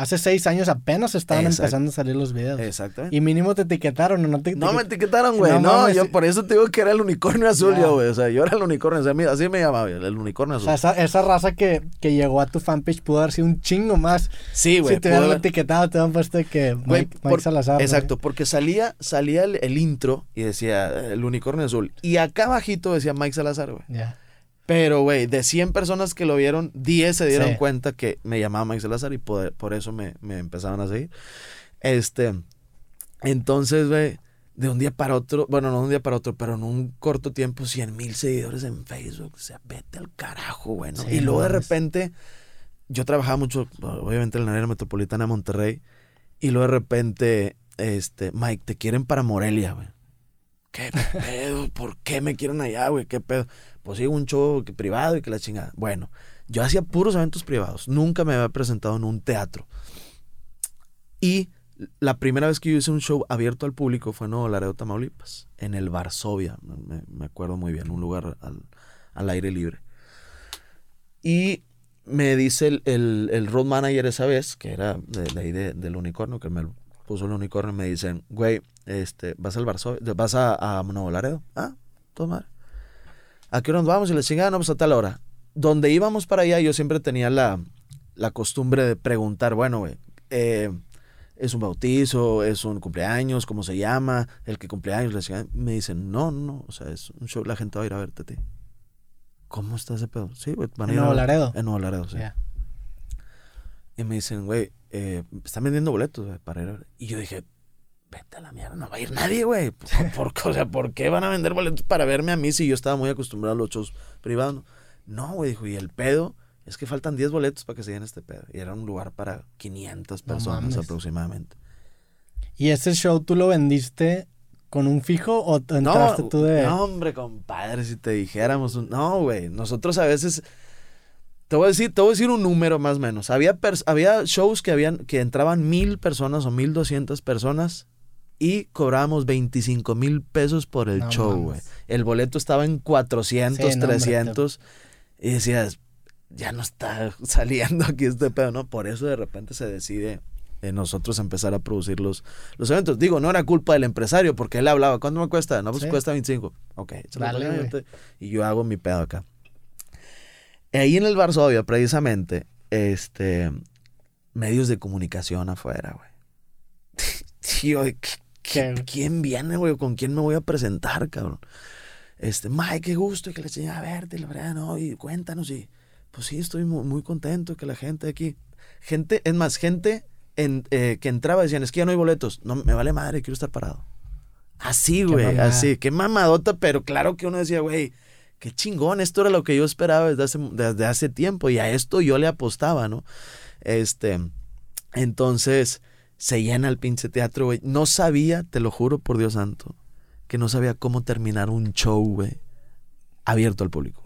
Hace seis años apenas estaban Exacto. empezando a salir los videos. Exactamente. Y mínimo te etiquetaron, ¿o ¿no? Te, No me etiquetaron, güey. No yo por eso te digo que era el unicornio azul, yo, güey. O sea, yo era el unicornio, o sea, así me llamaba, el unicornio O azul. sea, esa, esa raza que, que llegó a tu fanpage pudo haber sido un chingo más. sí, güey. si te hubieran haber- etiquetado, te hubieran puesto que Güey, Mike, Salazar. Exacto, porque salía, salía el, el intro y decía el unicornio azul. Y acá abajito decía Mike Salazar, güey. Ya. Pero, güey, de 100 personas que lo vieron, 10 se dieron Sí. cuenta que me llamaba Mike Salazar y por, por eso me, me empezaron a seguir. Este, entonces, güey, de un día para otro, bueno, no de un día para otro, pero en un corto tiempo, 100 mil seguidores en Facebook. O sea, vete al carajo, güey. ¿no? Sí, y luego de repente, yo trabajaba mucho, obviamente, en la área metropolitana de Monterrey. Y luego de repente, este, Mike, te quieren para Morelia, güey. ¿Qué pedo? ¿Por qué me quieren allá, güey? ¿Qué pedo? Pues sí, un show privado y que la chingada. Bueno, yo hacía puros eventos privados. Nunca me había presentado en un teatro. Y la primera vez que yo hice un show abierto al público fue en Nuevo Laredo, Tamaulipas, en el Varsovia, me, me acuerdo muy bien, un lugar al, al aire libre. Y me dice el, el, el road manager esa vez, que era de, de ahí de- del unicornio, que me puso el unicornio, me dicen, güey, este, vas al Varsovia, vas a, a Nuevo Laredo. Ah, madre. ¿A qué hora nos vamos? Y le chingada, no, pues a tal hora. Donde íbamos para allá, yo siempre tenía la, la costumbre de preguntar, bueno, güey, eh, es un bautizo, es un cumpleaños, ¿cómo se llama? El que cumpleaños, la chingada. Me dicen, no, no, o sea, es un show, la gente va a ir a verte a ti. ¿Cómo está ese pedo? Sí, güey, van a En ir Nuevo Laredo. En Nuevo Laredo, sí. Y me dicen, güey, eh, están vendiendo boletos güey, para ir a ver. Y yo dije, vete a la mierda, no va a ir nadie, güey. ¿Por, por- o sea, ¿por qué van a vender boletos para verme a mí si yo estaba muy acostumbrado a los shows privados? No, güey, dijo, y el pedo es que faltan 10 boletos para que se llene este pedo. Y era un lugar para 500 No personas aproximadamente. ¿Y ese show tú lo vendiste con un fijo o te entraste No, tú de.? no, hombre, compadre, si te dijéramos. un- No, güey. Nosotros a veces. Te voy a decir, te voy a decir un número más o menos. Había, había shows que habían, que entraban mil personas o mil doscientas personas y cobrábamos 25 mil pesos por el No show, güey. El boleto estaba en 400, Sí, no, hombre, 300. Y decías, ya no está saliendo aquí este pedo, ¿no? Por eso de repente se decide nosotros empezar a producir los, los eventos. Digo, no era culpa del empresario, porque él hablaba, ¿cuánto me cuesta? No, pues Sí. cuesta 25. Ok, Dale, yo y yo hago mi pedo acá. Ahí en el Varsovia, precisamente, este, medios de comunicación afuera, güey. Tío, ¿qué- ¿quién viene, güey? ¿Con quién me voy a presentar, cabrón? Este, Mike, qué gusto, y que le enseñé a verte, la verdad, no, y cuéntanos, y pues sí, estoy muy, muy contento que la gente aquí, gente, es más, gente en, eh, que entraba decían, es que ya no hay boletos, no, me vale madre, quiero estar parado. Así, güey, así, qué mamadota, pero claro que uno decía, güey, qué chingón, esto era lo que yo esperaba desde hace, desde hace tiempo, y a esto yo le apostaba, ¿no? Este, entonces, se llena el pinche teatro, güey. No sabía, te lo juro por Dios santo, que no sabía cómo terminar un show, güey. abierto al público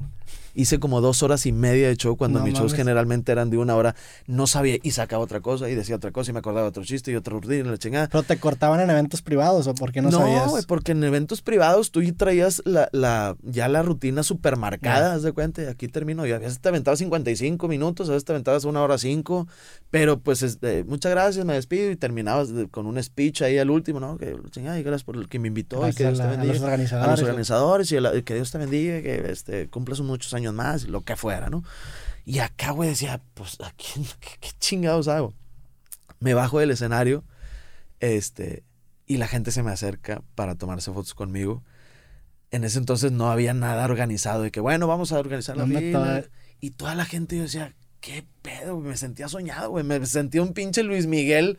hice como dos horas y media de show cuando No mis shows generalmente eran de una hora. No sabía y sacaba otra cosa y decía otra cosa y me acordaba de otro chiste y otra rutina y la chingada. ¿Pero te cortaban en eventos privados o por qué no, No, sabías? güey, porque en eventos privados tú ya traías la, la, ya la rutina súper marcada, haz de cuenta, y aquí termino. Y a veces te aventabas 55 minutos, a veces te aventabas una hora cinco, pero pues este, muchas gracias, me despido y terminabas con un speech ahí al último, ¿no? Que chingada, y gracias por el que me invitó y que Dios a, te la- a bendiga los a organizadores. los organizadores y, que Dios te bendiga, que este, cumplas muchos años más, lo que fuera, ¿no? Y acá, güey, decía, pues, ¿a quién, qué, qué chingados hago? Me bajo del escenario, este, y la gente se me acerca para tomarse fotos conmigo. En ese entonces no había nada organizado, de que, bueno, vamos a organizar la fila. Y toda la gente, yo decía, ¿qué pedo? Me sentía soñado, güey. Me sentía un pinche Luis Miguel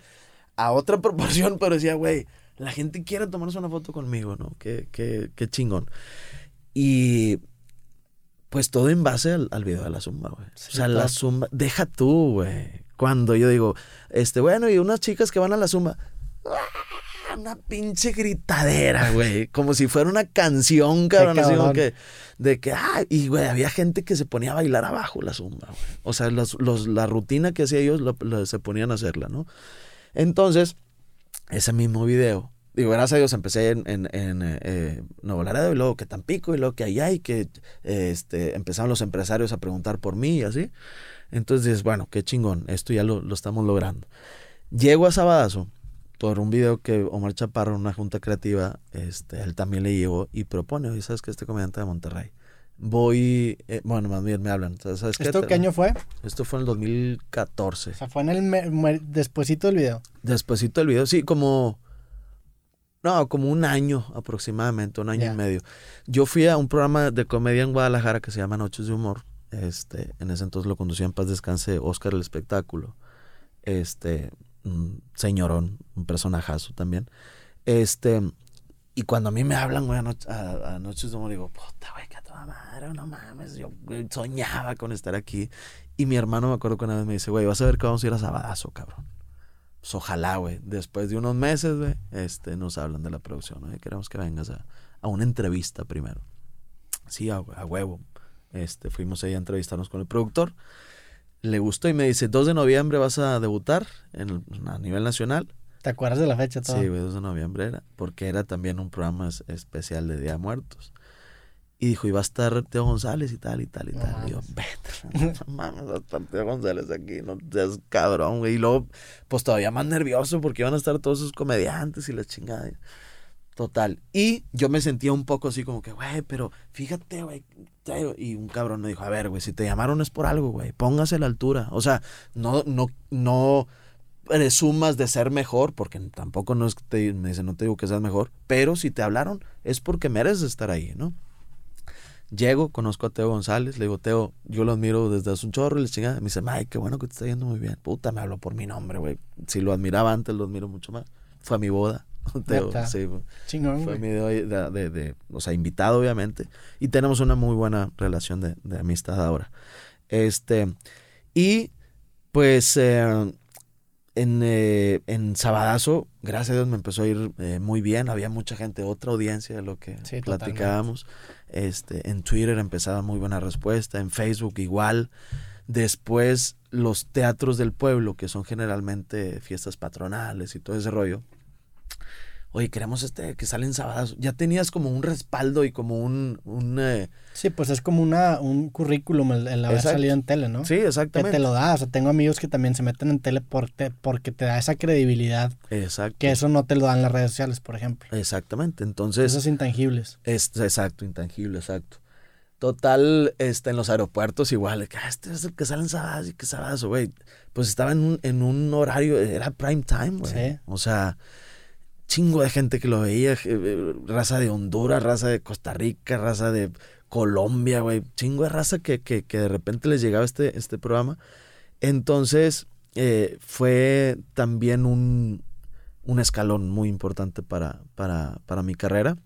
a otra proporción, pero decía, güey, la gente quiere tomarse una foto conmigo, ¿no? Qué, qué, qué chingón. Y pues todo en base al, al video de la zumba, güey. Sí, o sea, la zumba, deja tú, güey. Cuando yo digo, este, bueno, y unas chicas que van a la zumba. ¡ah! Una pinche gritadera, güey. Como si fuera una canción, cabrón. Así como que, de que, ah, y güey, había gente que se ponía a bailar abajo la zumba, güey. O sea, los, los- la rutina que hacía ellos lo- lo- se ponían a hacerla, ¿no? Entonces, ese mismo video. Digo, gracias a Dios empecé en, en, en eh, eh, Nuevo Laredo y luego que Tampico y luego que allá y que eh, este, empezaron los empresarios a preguntar por mí y así. Entonces, dices, bueno, qué chingón, esto ya lo, lo estamos logrando. Llego a Sabadazo por un video que Omar Chaparro en una junta creativa, este, él también le llegó y propone, oye, ¿sabes que Este comediante de Monterrey. Voy, eh, bueno, más bien me hablan, ¿sabes qué? ¿Esto qué año fue? Esto fue en el 2014. O sea, fue en el despuesito del video. Despuésito del video, sí, como. No, como un año aproximadamente, un año y medio. Yo fui a un programa de comedia en Guadalajara que se llama Noches de Humor. Este, en ese entonces lo conducía en paz descanse Oscar el espectáculo. Este, un señorón, un personajazo también. Este, y cuando a mí me hablan, güey, a, Noch- a- a Noches de Humor, digo, puta, güey, que a toda madre, no mames. Yo soñaba con estar aquí. Y mi hermano, me acuerdo que una vez me dice, güey, vas a ver que vamos a ir a Sabadazo, cabrón. Pues ojalá, güey. Después de unos meses, güey, este, nos hablan de la producción, ¿no? Queremos que vengas a, a una entrevista primero. Sí, a, a huevo. Este, fuimos ahí a entrevistarnos con el productor. Le gustó y me dice, 2 de noviembre vas a debutar en, a nivel nacional. ¿Te acuerdas de la fecha? Todo? Sí, güey, 2 de noviembre era, porque era también un programa es- especial de Día de Muertos. Y dijo, y va a estar Teo González y tal, y tal, y No tal. Y yo, mames. vete, no mames, va a estar Teo González aquí, no seas cabrón, güey. Y luego, pues todavía más nervioso porque iban a estar todos esos comediantes y la chingada. Total. Y yo me sentía un poco así como que, güey, pero fíjate, güey. Teo". Y un cabrón me dijo, a ver, güey, si te llamaron es por algo, güey. Póngase a la altura. O sea, no, no, no presumas de ser mejor, porque tampoco no es que te, me dice, no te digo que seas mejor, pero si te hablaron es porque mereces estar ahí, ¿no? Llego, conozco a Teo González, le digo, Teo, yo lo admiro desde hace un chorro, y le chingada. Me dice, ay, qué bueno que te está yendo muy bien. Puta, me habló por mi nombre, güey. Si lo admiraba antes, lo admiro mucho más. Fue a mi boda. Teo, sí, Chingón, fue mi de, de- de- de- o sea, invitado, obviamente. Y tenemos una muy buena relación de, de amistad ahora. Este, y pues eh, en, eh, en Sabadazo, gracias a Dios me empezó a ir eh, muy bien. Había mucha gente, otra audiencia de lo que Sí, platicábamos. Este, en Twitter empezaba muy buena respuesta, en Facebook igual. Después los teatros del pueblo, que son generalmente fiestas patronales y todo ese rollo. Oye, queremos este que salen sábados. Ya tenías como un respaldo y como un, un eh, Sí, pues es como una, un currículum el, el haber Exacto. salido en tele, ¿no? sí, Que exactamente. te lo da. O sea, tengo amigos que también se meten en tele por te- porque te da esa credibilidad. Exacto. Que eso no te lo dan las redes sociales, por ejemplo. Exactamente. Entonces, Esos intangibles. Es, exacto, intangible, exacto. Total, este, en los aeropuertos igual, que, "Ah, este es el que sale en sábados y que sábados, güey. Pues estaba en un, en un horario, era prime time, güey. Sí. O sea, chingo de gente que lo veía, eh, raza de Honduras, raza de Costa Rica, raza de Colombia, güey. Chingo de raza que, que, que de repente les llegaba este, este programa. Entonces, eh, fue también un, un escalón muy importante para, para, para mi carrera.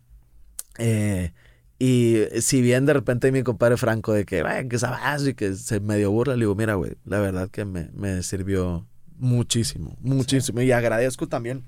Eh, y si bien de repente mi compadre Franco de que, "Ay, que sabes y que se medio burla, le digo, mira, güey, la verdad que me, me sirvió muchísimo, muchísimo. Y agradezco también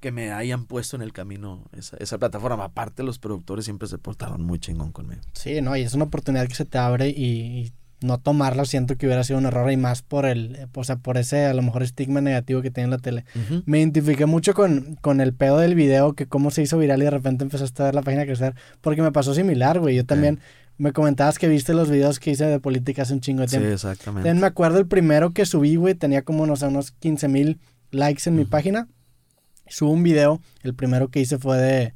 que me hayan puesto en el camino esa, esa plataforma. Aparte, los productores siempre se portaron muy chingón conmigo. Sí, no, y es una oportunidad que se te abre y, y no tomarla siento que hubiera sido un error y más por el, o sea, por ese a lo mejor estigma negativo que tiene la tele. Ujú. Me identifiqué mucho con, con el pedo del video, que cómo se hizo viral y de repente empezaste a ver la página crecer, porque me pasó similar, güey. Yo también me comentabas que viste los videos que hice de política hace un chingo de Sí, tiempo. exactamente. También me acuerdo el primero que subí, güey, tenía como, no sé, unos 15 mil likes en mi Ujú. página. Subo un video, el primero que hice fue de,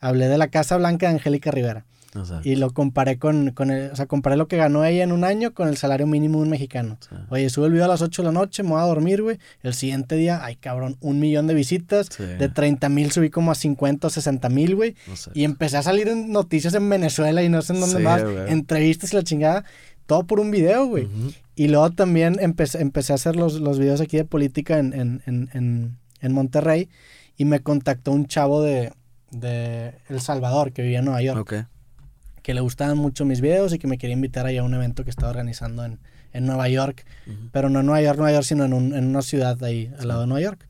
hablé de la Casa Blanca de Angélica Rivera. O sea, Y lo comparé con, con el, o sea, comparé lo que ganó ella en un año con el salario mínimo de un mexicano. Oye, sube el video a las 8 de la noche, me voy a dormir, güey. El siguiente día, ay cabrón, un millón de visitas. sí, De 30 mil subí como a 50 o 60 mil, güey. Y empecé a salir en noticias en Venezuela y no sé en dónde Sí, más. güey. Entrevistas y la chingada. Todo por un video, güey. Y luego también empecé, empecé a hacer los, los videos aquí de política en, en, en, en, en Monterrey. Y me contactó un chavo de, de El Salvador que vivía en Nueva York. Ok. Que le gustaban mucho mis videos y que me quería invitar ahí a un evento que estaba organizando en, en Nueva York. Pero no en Nueva York, Nueva York, sino en, un- en una ciudad ahí al lado de Nueva York.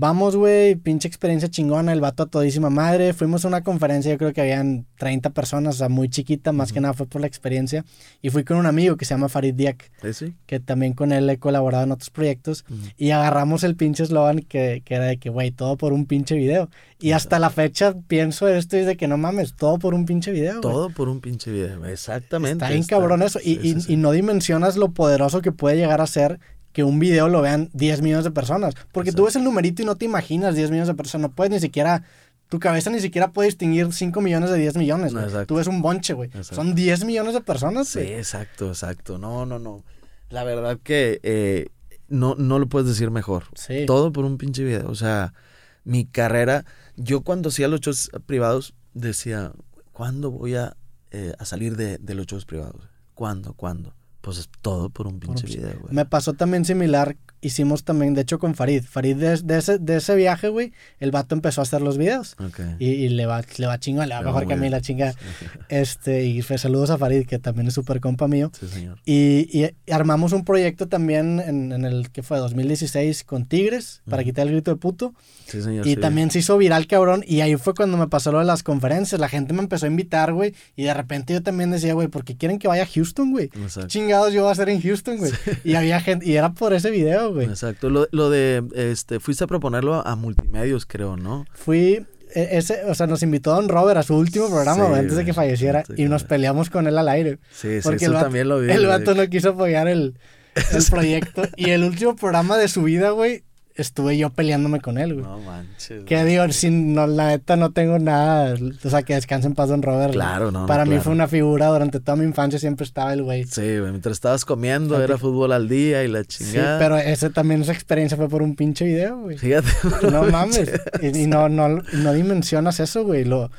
Vamos, güey, pinche experiencia chingona, el vato a todísima madre. Fuimos a una conferencia, yo creo que habían 30 personas, o sea, muy chiquita, más que Ujú. nada fue por la experiencia. Y fui con un amigo que se llama Farid Diak, ¿Eh, sí? que también con él he colaborado en otros proyectos. Ujú. Y agarramos el pinche eslogan que, que era de que, güey, todo por un pinche video. Y hasta la fecha pienso esto y es de que no mames, todo por un pinche video. Todo por un pinche video. Exactamente. Está bien cabrón eso. Y, sí, y- sí, sí. y no dimensionas lo poderoso que puede llegar a ser que un video lo vean 10 millones de personas. Porque tú ves el numerito y no te imaginas 10 millones de personas. No puedes ni siquiera. Tu cabeza ni siquiera puede distinguir 5 millones de 10 millones. No. Tú ves un bonche, güey. Son 10 millones de personas, Sí, exacto, exacto. No, no, no. La verdad que eh, no, no lo puedes decir mejor. Sí. Todo por un pinche video. O sea, mi carrera, yo cuando hacía los shows privados decía, ¿cuándo voy a, eh, a salir de, de los shows privados? ¿Cuándo? ¿Cuándo? Pues es todo por un pinche video, güey. Me pasó también similar. Hicimos también, de hecho, con Farid. Farid, de, de ese, de ese viaje, güey, el vato empezó a hacer los videos. Ok. Y, y le va, le va chingón, le va mejor que a mí la chinga. Este, y saludos a Farid, que también es súper compa mío. Sí, señor. Y, y armamos un proyecto también en, en el que fue 2016 con Tigres para Ujú. quitar el grito de puto. Sí, señor. Y sí. también se hizo viral, cabrón. Y ahí fue cuando me pasó lo de las conferencias. La gente me empezó a invitar, güey. Y de repente yo también decía, güey, ¿por qué quieren que vaya a Houston, güey? ¿Qué Exacto. chingados yo voy a hacer en Houston, güey? Y había gente, y era por ese video, güey. Exacto. Lo, lo de, este, fuiste a proponerlo a, a multimedios, creo, ¿no? Fui, e- ese, o sea, nos invitó Don Robert a su último programa, Sí, antes de que falleciera. Sí, y nos peleamos con él al aire. Sí, sí, Porque eso el vato, también lo vi. el vato no quiso apoyar el, el proyecto. Y el último programa de su vida, güey, estuve yo peleándome con él, güey. No manches. Que digo, sin, no, la neta no tengo nada. O sea, que descanse en paz, don Robert. Claro, no, no, Para mí claro. fue una figura. Durante toda mi infancia siempre estaba el güey. Sí, Sí, güey, mientras estabas comiendo era fútbol al día y la chingada. pero ese también, esa experiencia fue por un pinche video, güey. Fíjate. No mames. Y, y no, no, no dimensionas eso, güey. Lo,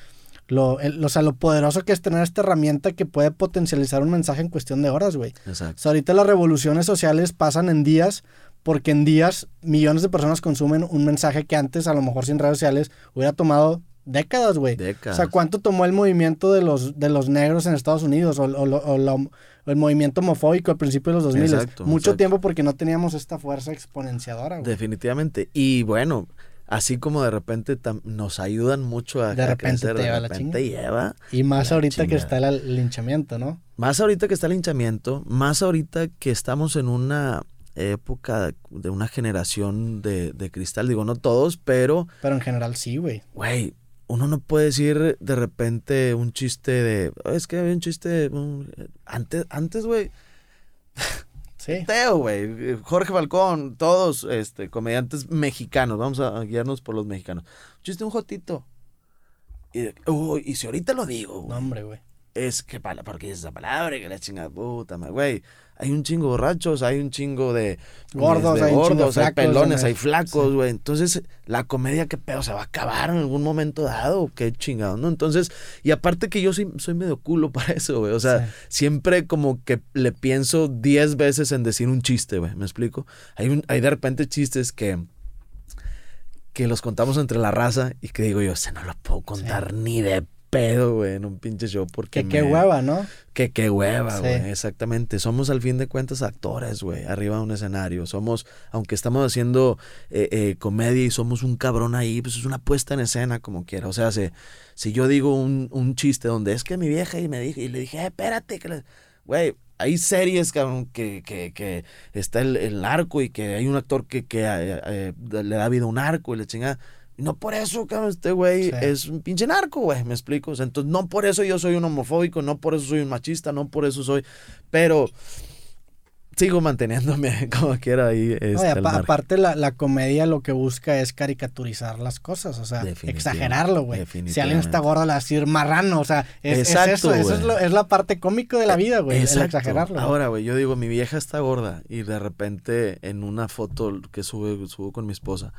lo, el- o sea, lo poderoso que es tener esta herramienta que puede potencializar un mensaje en cuestión de horas, güey. O Exacto. sea, ahorita las revoluciones sociales pasan en días porque en días millones de personas consumen un mensaje que antes, a lo mejor sin redes sociales, hubiera tomado décadas, güey. Décadas. O sea, ¿cuánto tomó el movimiento de los, de los negros en Estados Unidos o, o o la- o el movimiento homofóbico al principio de los 2000? Exacto, Mucho exacto. tiempo porque no teníamos esta fuerza exponenciadora, güey. Definitivamente. Y bueno, así como de repente tam- nos ayudan mucho a, De a repente crecer, te de lleva la repente lleva. Y más La ahorita que está el, linchamiento, ¿no? Más ahorita que está el hinchamiento, más ahorita que estamos en una época de una generación de, de cristal. Digo, no todos, pero, Pero en general sí, güey. güey, uno no puede decir de repente un chiste de. Es que había un chiste. antes, antes, güey. Sí. Teo, güey. Jorge Falcón, todos este, comediantes mexicanos. Vamos a guiarnos por los mexicanos. Un chiste, un jotito. Y, uy, y si ahorita lo digo, No, hombre, güey. es que para, porque es esa palabra, que la chingada puta, güey. Hay un chingo de borrachos, hay un chingo de Gordos, de hay gordos, hay flacos, pelones, hay flacos, güey. Entonces, la comedia, qué pedo, se va a acabar en algún momento dado, qué chingado, ¿no? Entonces, y aparte que yo soy, soy medio culo para eso, güey. O sea, Sí. siempre como que le pienso 10 veces en decir un chiste, güey. ¿Me explico? Hay, un, hay de repente chistes que que los contamos entre la raza y que digo yo, se no lo puedo contar ni de pedo, güey, en un pinche show porque Que qué hueva, ¿no? Que qué hueva, Sí. güey, exactamente. Somos al fin de cuentas actores, güey, arriba de un escenario. Somos, aunque estamos haciendo eh, eh, comedia y somos un cabrón ahí, pues es una puesta en escena como quiera. O sea, si, si yo digo un, un chiste donde es que mi vieja y me dije, y le dije, eh, espérate, que le-". güey, hay series, cabrón, que, que, que está el, el narco y que hay un actor que, que eh, eh, le da vida a un narco y le chinga. No por eso, cabrón, este güey Sí. es un pinche narco, güey, me explico. O sea, entonces, no por eso yo soy un homofóbico, no por eso soy un machista, no por eso soy. Pero sigo manteniéndome como quiera ahí. Este, aparte la, la comedia lo que busca es caricaturizar las cosas, o sea, exagerarlo, güey. Si alguien está gordo, le va a decir marrano, o sea, es, eso, eso es, lo- es la parte cómica de la vida, güey, el exagerarlo. Ahora, güey, yo digo, mi vieja está gorda y de repente en una foto que sube, subo con mi esposa,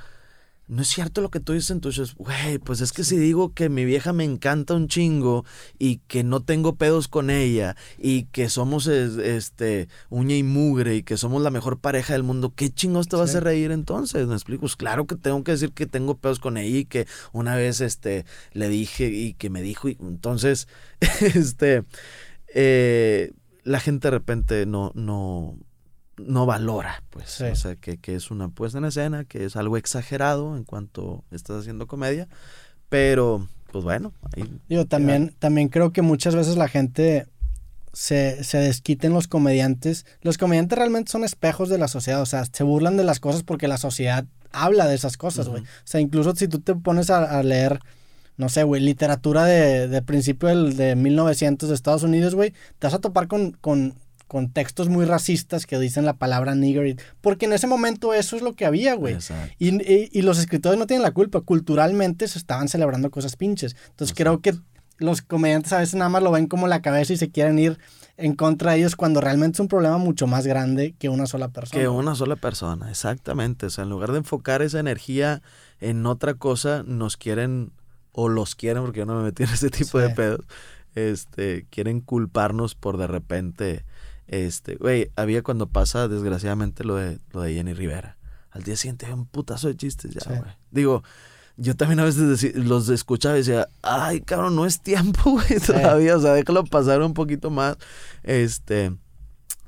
no es cierto lo que tú dices, entonces, güey, pues es que si digo que mi vieja me encanta un chingo y que no tengo pedos con ella y que somos es- este uña y mugre y que somos la mejor pareja del mundo, ¿qué chingos te va a reír entonces? ¿Me explico? Pues claro que tengo que decir que tengo pedos con ella y que una vez este le dije y que me dijo y entonces este eh, la gente de repente no no no valora, pues, Sí. o sea, que, que es una puesta en escena, que es algo exagerado en cuanto estás haciendo comedia, pero, pues bueno, Digo, también, también creo que muchas veces la gente se, se desquita en los comediantes. Los comediantes realmente son espejos de la sociedad, o sea, se burlan de las cosas porque la sociedad habla de esas cosas, güey. Ujú. O sea, incluso si tú te pones a, a leer, no sé, güey, literatura de, de principio del, de 1900 de Estados Unidos, güey, te vas a topar con, con, con textos muy racistas que dicen la palabra nigger, porque en ese momento eso es lo que había, güey. Y, y- y los escritores no tienen la culpa. Culturalmente se estaban celebrando cosas pinches. Entonces creo que los comediantes a veces nada más lo ven como la cabeza y se quieren ir en contra de ellos cuando realmente es un problema mucho más grande que una sola persona. Que una sola persona, exactamente. O sea, en lugar de enfocar esa energía en otra cosa, nos quieren, o los quieren, porque yo no me metí en ese tipo de pedos, este, quieren culparnos por de repente, este, güey, había cuando pasa desgraciadamente lo de, lo de Jenny Rivera. Al día siguiente había un putazo de chistes ya, Sí. güey. Digo, yo también a veces los escuchaba y decía, ay, cabrón, no es tiempo, güey, todavía, o sea, déjalo pasar un poquito más, este...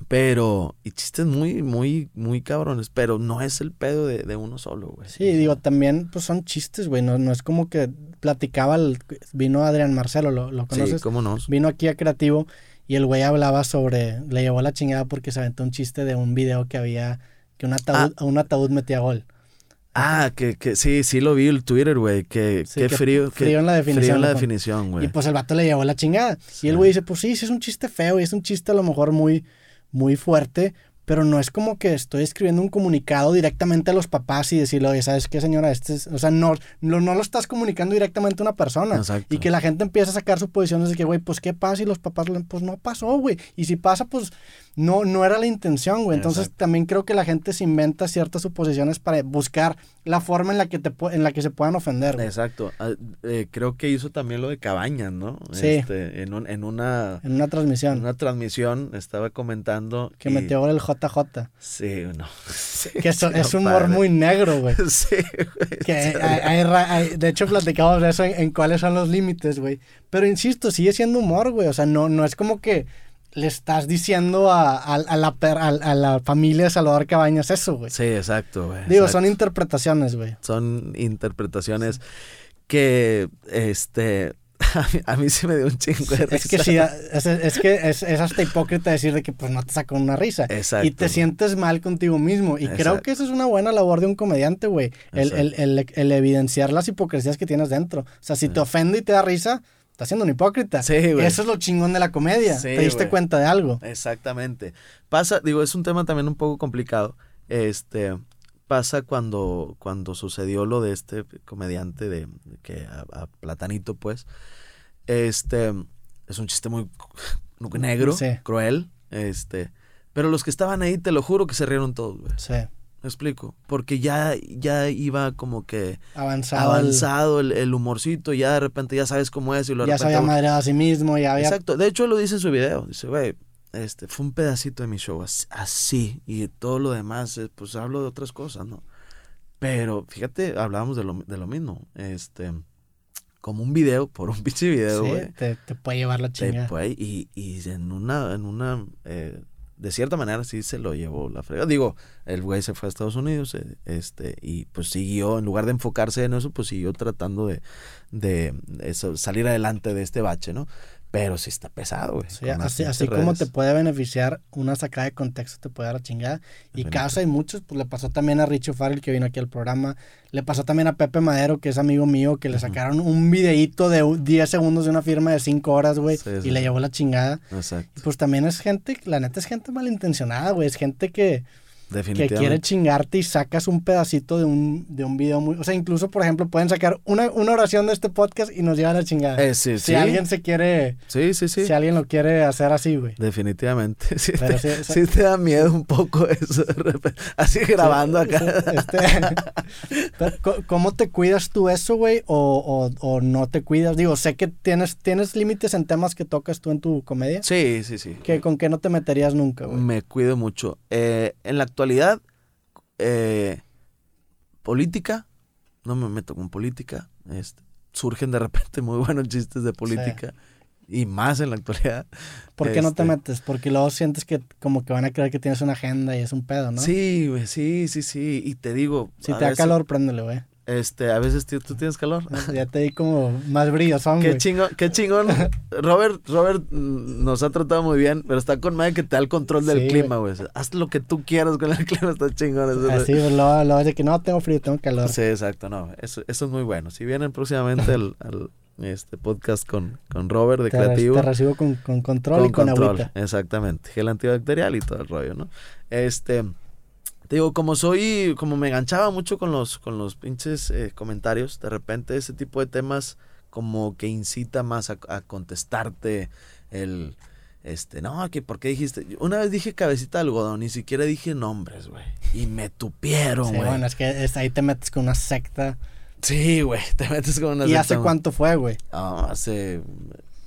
Pero, y chistes muy, muy, muy cabrones, pero no es el pedo de, de uno solo, güey. Sí, digo, también pues son chistes, güey. No, no es como que platicaba, el- vino Adrián Marcelo, ¿lo, lo Sí, conoces? cómo no. Vino aquí a Creativo y el güey hablaba sobre, le llevó la chingada porque se aventó un chiste de un video que había, que un ataúd, un ataúd metía gol. Ah, que, que sí, sí lo vi el Twitter, güey. Que, Sí, que frío. que- frío en la definición, Frío en la definición, güey. Y pues el vato le llevó la chingada. Sí. Y el güey dice, pues sí, sí es un chiste feo y es un chiste a lo mejor muy, muy fuerte, pero no es como que estoy escribiendo un comunicado directamente a los papás y decirle, oye, ¿sabes qué, señora? Este es-". O sea, no, no, no lo estás comunicando directamente a una persona. Exacto. Y que la gente empieza a sacar sus posiciones de que, güey, pues qué pasa y los papás, le- pues no pasó, güey. Y si pasa, pues no, no era la intención, güey. Entonces Exacto. también creo que la gente se inventa ciertas suposiciones para buscar la forma en la que, te, en la que se puedan ofender. güey. Exacto. Ah, eh, creo que hizo también lo de Cabañas, ¿no? Sí. Este, en, un- en una, En una transmisión. en una transmisión estaba comentando. Que y- metió gol el JJ. Sí, no. Sí, Que eso, sí, es no, humor muy negro, güey. Sí, güey. Que hay- hay- de hecho, platicamos de eso en, en cuáles son los límites, güey. Pero insisto, sigue siendo humor, güey. O sea, no, no es como que le estás diciendo a, a- a la, a, la familia de Salvador Cabañas eso, güey. Sí, exacto, güey. Digo, exacto. son interpretaciones, güey. son interpretaciones que, este, a mí, a mí sí me dio un chingo de risa. Es que sí, es, es que es, es hasta hipócrita decir de que pues no te sacó una risa. Exacto. Y te sientes mal contigo mismo. Y creo que eso es una buena labor de un comediante, güey. El, el, el, el evidenciar las hipocresías que tienes dentro. O sea, si te ofende y te da risa, estás siendo un hipócrita. Sí, güey. Eso es lo chingón de la comedia. Sí, te diste güey. cuenta de algo. Exactamente. Pasa, digo, es un tema también un poco complicado. Este, pasa cuando, cuando sucedió lo de este comediante de que a, a Platanito, pues. Este, es un chiste muy negro, Sí. cruel, este, pero los que estaban ahí, te lo juro que se rieron todos, güey. Sí. Me explico, porque ya, ya iba como que Avanzado. el- avanzado el, el humorcito, ya de repente ya sabes cómo es y lo ya se había madreado a sí mismo, ya había... Exacto. De hecho, él lo dice en su video. Dice, güey, este, fue un pedacito de mi show as- así. Y todo lo demás, eh, pues hablo de otras cosas, ¿no? Pero, fíjate, hablábamos de lo, de lo mismo. Este, como un video, por un pinche video, Sí, güey. te, te puede llevar la te chingada. puede- y, y en una, en una, eh, de cierta manera sí se lo llevó la fregada. Digo, el güey se fue a Estados Unidos, eh, este, y pues siguió, en lugar de enfocarse en eso, pues siguió tratando de, de eso, salir adelante de este bache, ¿no? Pero sí está pesado, güey. Sí, las así, como te puede beneficiar una sacada de contexto, te puede dar la chingada. Y casos hay muchos, pues le pasó también a Richo Farrell que vino aquí al programa. Le pasó también a Pepe Madero, que es amigo mío, que le sacaron un videíto de u- 10 segundos de una firma de 5 horas, güey, Sí, y le llevó la chingada. Exacto. Y pues también es gente, la neta es gente malintencionada, güey. Es gente que, que Definitivamente. quiere chingarte y sacas un pedacito de un, de un video muy... O sea, incluso, por ejemplo, pueden sacar una, una oración de este podcast y nos llevan a la chingada. Eh, sí, si sí. alguien se quiere... Sí, sí, sí. Si alguien lo quiere hacer así, güey. Definitivamente. Sí, Pero te, sí, o sea- sí te da miedo un poco eso de repente. Así grabando acá. este, ¿Cómo te cuidas tú eso, güey? O, o, o no te cuidas? Digo, sé que tienes, tienes límites en temas que tocas tú en tu comedia. Sí, sí, sí. Que, ¿Con qué no te meterías nunca, güey? Me cuido mucho. Eh, en la actualidad, eh, política, no me meto con política. Este, surgen de repente muy buenos chistes de política. Y más en la actualidad. ¿Por qué no te este- metes? Porque luego sientes que como que van a creer que tienes una agenda y es un pedo, ¿no? Sí, güey, sí, sí, sí. Y te digo. Si te da veces- calor, préndele, güey. Este, a veces tío, tú tienes calor. Ya te di como más brillosón, Qué güey. chingón, qué chingón. Robert, Robert nos ha tratado muy bien, pero está con madre que te da el control del Sí, clima, güey. Haz lo que tú quieras con el clima, está chingón. eso. Así, luego es de que no, tengo frío, tengo calor. Sí, exacto, no. Eso, eso es muy bueno. Si vienen próximamente al, al, este podcast con, con Robert de te, re- Creativo. te recibo con, con control y con control, agüita. Exactamente. Gel antibacterial y todo el rollo, ¿no? Este. Te digo, como soy, como me enganchaba mucho con los, con los pinches eh, comentarios, de repente ese tipo de temas como que incita más a, a contestarte el, este, no, que por qué dijiste, una vez dije cabecita de algodón, ni siquiera dije nombres, güey, y me tupieron, Sí, güey. bueno, es que es- ahí te metes con una secta. Sí, güey, te metes con una ¿Y secta, hace güey. cuánto fue, güey? Ah, hace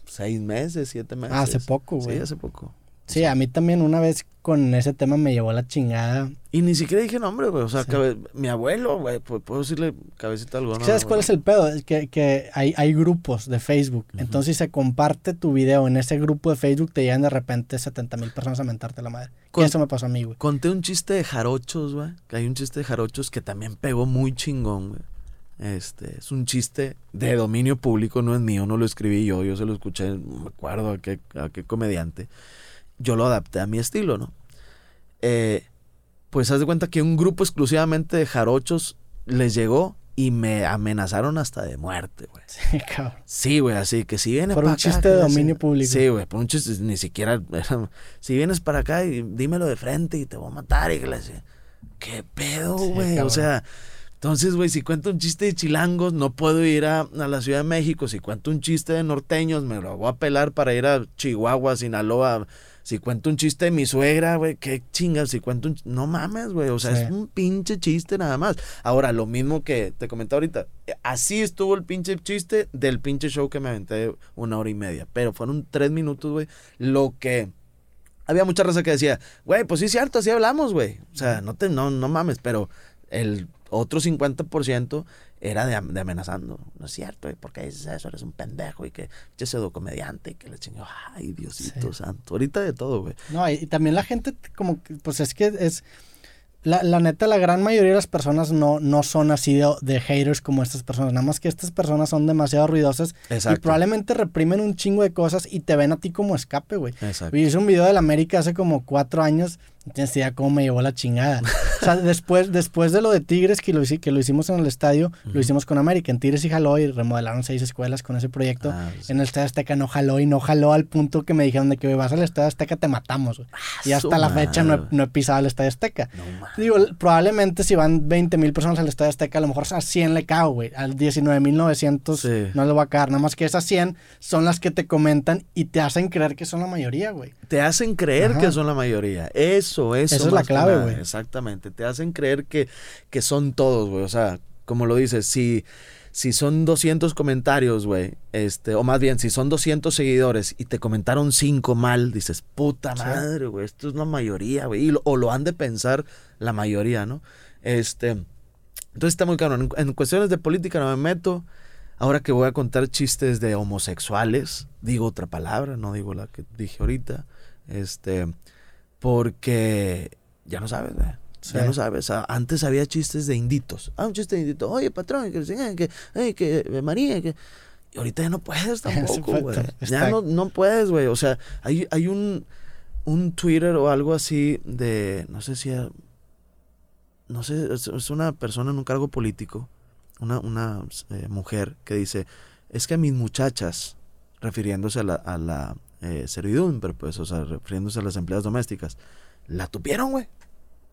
seis meses, siete meses. Ah, hace poco, güey. Sí, hace poco. Sí, a mí también una vez con ese tema me llevó la chingada. Y ni siquiera dije nombre, güey. O sea, Sí. cabe- mi abuelo, güey, puedo decirle cabecita algo, ¿no? ¿Sabes cuál es el pedo? Es que, que hay, hay grupos de Facebook. Entonces, si se comparte tu video en ese grupo de Facebook, te llegan de repente 70 mil personas a mentarte la madre. Con- Y eso me pasó a mí, güey. Conté un chiste de jarochos, güey. Que hay un chiste de jarochos que también pegó muy chingón, güey. Este, es un chiste de dominio público, no es mío, no lo escribí yo, yo se lo escuché, no me acuerdo a qué, a qué comediante. Yo lo adapté a mi estilo, ¿no? Eh, pues haz de cuenta que un grupo exclusivamente de jarochos les llegó y me amenazaron hasta de muerte, güey. Sí, cabrón. Sí, güey, así que si vienes Por para un acá, chiste que de la dominio público. Sí, güey, por un chiste, ni siquiera. si vienes para acá y dímelo de frente y te voy a matar y que. ¿Qué pedo, Sí, güey? o sea, entonces, güey, si cuento un chiste de chilangos, no puedo ir a, a la Ciudad de México. Si cuento un chiste de norteños, me lo voy a pelar para ir a Chihuahua, Sinaloa. Si cuento un chiste de mi suegra, güey, qué chingas. Si cuento un... No mames, güey. O sea, Sí. es un pinche chiste nada más. Ahora, lo mismo que te comenté ahorita. Así estuvo el pinche chiste del pinche show que me aventé una hora y media. Pero fueron tres minutos, güey. Lo que... Había mucha raza que decía, güey, pues sí es cierto, así hablamos, güey. O sea, no, te, no, no mames, pero el otro 50% era de, de amenazando. No es cierto, güey, porque dices eso, eres un pendejo y que che pseudo comediante y que le chingó. Ay, Diosito Sí. santo. Ahorita de todo, güey. No, y, y también la gente, como que, pues es que es. La, la neta, la gran mayoría de las personas no, no son así de, de haters como estas personas. Nada más que estas personas son demasiado ruidosas y Exacto. probablemente reprimen un chingo de cosas y te ven a ti como escape, güey. Exacto. Yo hice un video del América hace como cuatro años. Tienes idea cómo me llevó la chingada. O sea, después, después de lo de Tigres, que lo, que lo hicimos en el estadio, lo hicimos con América. En Tigres y jaló y remodelaron seis escuelas con ese proyecto. Ah, pues, En el Estadio Azteca no jaló y no jaló al punto que me dijeron de que "Güey, vas al Estadio Azteca te matamos. güey". y hasta la fecha no he, madre. no he pisado el Estadio Azteca. No. Digo, probablemente si van 20 mil personas al Estadio Azteca, a lo mejor a 100 le cago, güey. Al 19.900 Sí. no le va a caer. Nada más que esas 100 son las que te comentan y te hacen creer que son la mayoría, güey. Te hacen creer Ajá. que son la mayoría. Eso, eso. Esa es la clave, güey. Exactamente. Te hacen creer que, que son todos, güey. O sea, como lo dices, si, si son 200 comentarios, güey, este, o más bien, si son 200 seguidores y te comentaron 5 mal, dices, puta madre, güey, esto es la mayoría, güey. O lo han de pensar la mayoría, ¿no? Este, entonces está muy cabrón. En, en cuestiones de política no me meto. ahora que voy a contar chistes de homosexuales, digo otra palabra, no digo la que dije ahorita, este, porque ya no sabes, güey. Ya no sabes. Antes había chistes de inditos. Ah, un chiste de indito. Oye, patrón, que, que, que, que María, que... Y ahorita ya no puedes tampoco, güey. ya no, no puedes, güey. O sea, hay, hay un, un Twitter o algo así de, no sé si, no sé, es, una persona en un cargo político, una, una eh, mujer que dice, es que a mis muchachas, refiriéndose a la, a la eh, servidumbre, pues, o sea, refiriéndose a las empleadas domésticas, la tupieron, güey.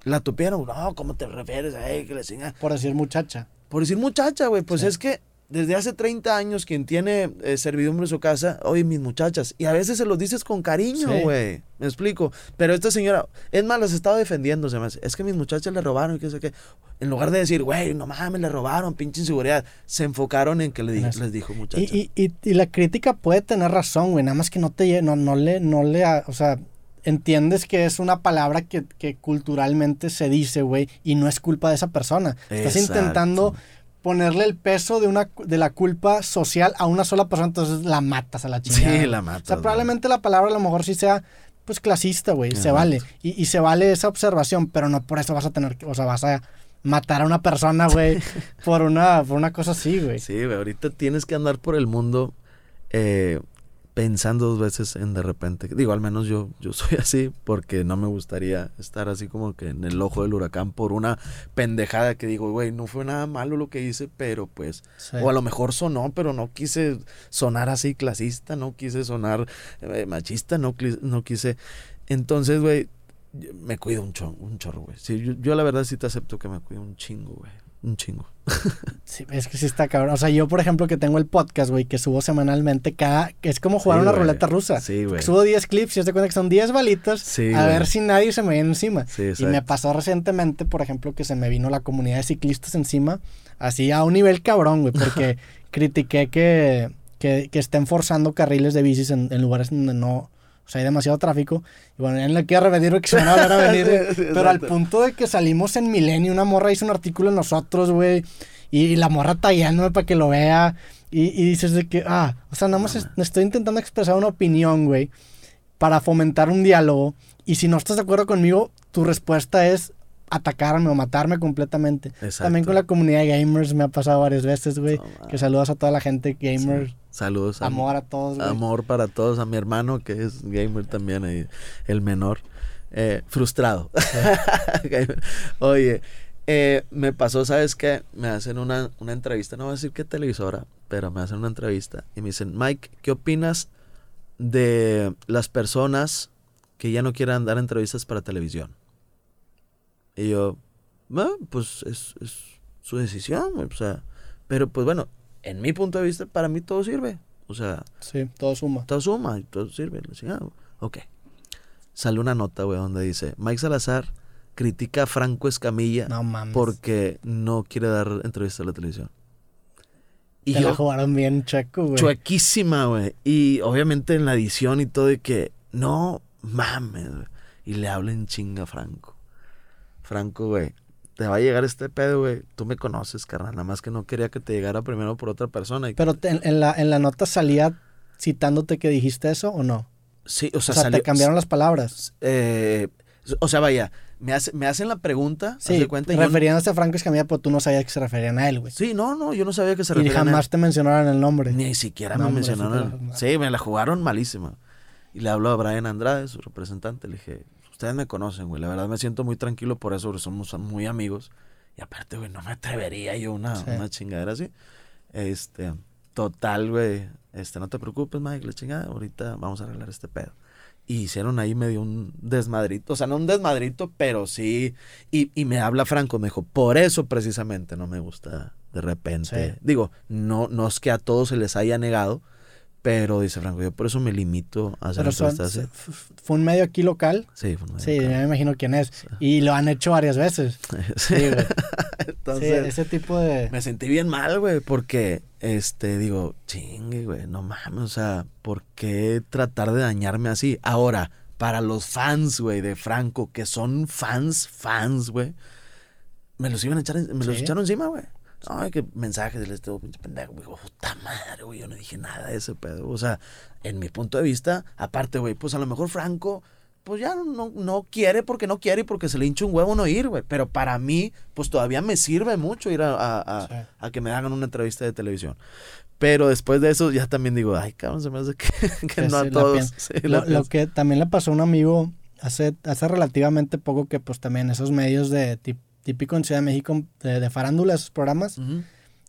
La tupieron. No, ¿cómo te refieres? Que le Por decir muchacha. Por decir muchacha, güey. Pues es que desde hace 30 años quien tiene eh, servidumbre en su casa, oye, mis muchachas, y a veces se los dices con cariño, güey, me explico, pero esta señora, es más, las estaba defendiendo, se me es que mis muchachas le robaron, y qué sé qué, en lugar de decir, güey, no mames, le robaron, pinche inseguridad, se enfocaron en que le les dijo muchachas. Y, y, y, la crítica puede tener razón, güey, nada más que no te, no, no le, no le, o sea, entiendes que es una palabra que, que culturalmente se dice, güey, y no es culpa de esa persona. Estás intentando ponerle el peso de una de la culpa social a una sola persona, entonces la matas a la chingada. Sí, la matas. O sea, probablemente la palabra a lo mejor sí sea pues clasista, güey, se vale. Y, y, se vale esa observación, pero no por eso vas a tener que, o sea, vas a matar a una persona, güey, por una, por una cosa así, güey. Sí, güey, ahorita tienes que andar por el mundo eh, pensando dos veces en de repente. Digo, al menos yo, yo soy así porque no me gustaría estar así como que en el ojo del huracán por una pendejada que digo, güey, no fue nada malo lo que hice, pero pues, o a lo mejor sonó, pero no quise sonar así clasista, no quise sonar eh, machista, no, no quise. Entonces, güey, me cuido un, chorro, un chorro, güey. Sí, yo, yo la verdad sí te acepto que me cuido un chingo, güey un chingo. sí, es que sí está cabrón. O sea, yo, por ejemplo, que tengo el podcast, güey, que subo semanalmente, cada. Es como jugar una ruleta rusa. Sí, güey. Subo 10 clips y se cuenta que son 10 balitos. Sí, a ver si nadie se me viene encima. Sí, y me pasó recientemente, por ejemplo, que se me vino la comunidad de ciclistas encima, así a un nivel cabrón, güey, porque critiqué que, que, que, estén forzando carriles de bicis en lugares donde no o sea, hay demasiado tráfico. Y bueno, ya no le quiero repetir que se van a volver a venir. pero al punto de que salimos en Milenio, una morra hizo un artículo en nosotros, güey. Y, la morra tallándome para que lo vea. Y, y, dices de que, ah, o sea, nada más estoy intentando expresar una opinión, güey. Para fomentar un diálogo. Y si no estás de acuerdo conmigo, tu respuesta es atacarme o matarme completamente. También con la comunidad de gamers me ha pasado varias veces, güey. que saludas a toda la gente gamer. Saludos. Amor a todos. Amor para todos. A mi hermano que es gamer también, el menor. Eh, frustrado. Oye, eh, me pasó, ¿sabes qué? Me hacen una, una entrevista, no voy a decir qué televisora, pero me hacen una entrevista y me dicen, Mike, ¿qué opinas de las personas que ya no quieran dar entrevistas para televisión? Y yo, pues es, su decisión, o sea, pero pues bueno, en mi punto de vista, para mí todo sirve. O sea, sí, todo suma. Todo suma y todo sirve. ok. Sale una nota, güey, donde dice, Mike Salazar critica a Franco Escamilla porque no quiere dar entrevistas a la televisión. Y Te la jugaron bien chueco, güey. Chuequísima, güey. Y obviamente en la edición y todo de que, no mames, Y le hablen chinga a Franco. Franco, güey, te va a llegar este pedo, güey. Tú me conoces, carnal. Nada más que no quería que te llegara primero por otra persona. Pero en, la, en la nota salía citándote que dijiste eso o no? Sí, o sea, o sea te cambiaron las palabras. Eh, o sea, vaya, me, me hacen la pregunta. Sí, cuenta, refiriéndose a Franco Escamilla, pero tú no sabías que se referían a él, güey. Sí, no, no, yo no sabía que se referían a él. Y jamás te mencionaron el nombre. Ni siquiera me mencionaron. Sí, me la jugaron malísima. Y le hablo a Brian Andrade, su representante. Le dije, ustedes me conocen, güey. La verdad me siento muy tranquilo por eso, porque somos muy amigos. Y aparte, güey, no me atrevería yo una, una chingadera así. Este, total, güey. Este, no te preocupes, Mike, la chingada. Ahorita vamos a arreglar este pedo. Y hicieron ahí medio un desmadrito. O sea, no un desmadrito, pero sí. Y, y me habla Franco, me dijo, por eso precisamente no me gusta de repente. Digo, no, no es que a todos se les haya negado, pero dice Franco, yo por eso me limito a hacer entrevistas. ¿Fue un medio aquí local? Sí, fue un medio Sí, local. me imagino quién es. Y lo han hecho varias veces. sí, güey. Entonces, ese tipo de... Me sentí bien mal, güey, porque, este, digo, chingue, güey, no mames, o sea, ¿por qué tratar de dañarme así? Ahora, para los fans, güey, de Franco, que son fans, fans, güey, me los iban a echar, me los echaron encima, güey. Ay, que mensajes de este pinche pendejo, güey. Puta madre, güey. Yo no dije nada de ese pedo. O sea, en mi punto de vista, aparte, güey, pues a lo mejor Franco, pues ya no, no quiere porque no quiere y porque se le hincha un huevo no ir, güey. Pero para mí, pues todavía me sirve mucho ir a, a, a, a que me hagan una entrevista de televisión. Pero después de eso ya también digo, ay, cabrón, se me hace que, que no a todos. Sí, lo, lo, que también le pasó a un amigo hace, hace relativamente poco que pues también esos medios de típico en Ciudad de México de, de farándula, esos programas, uh -huh.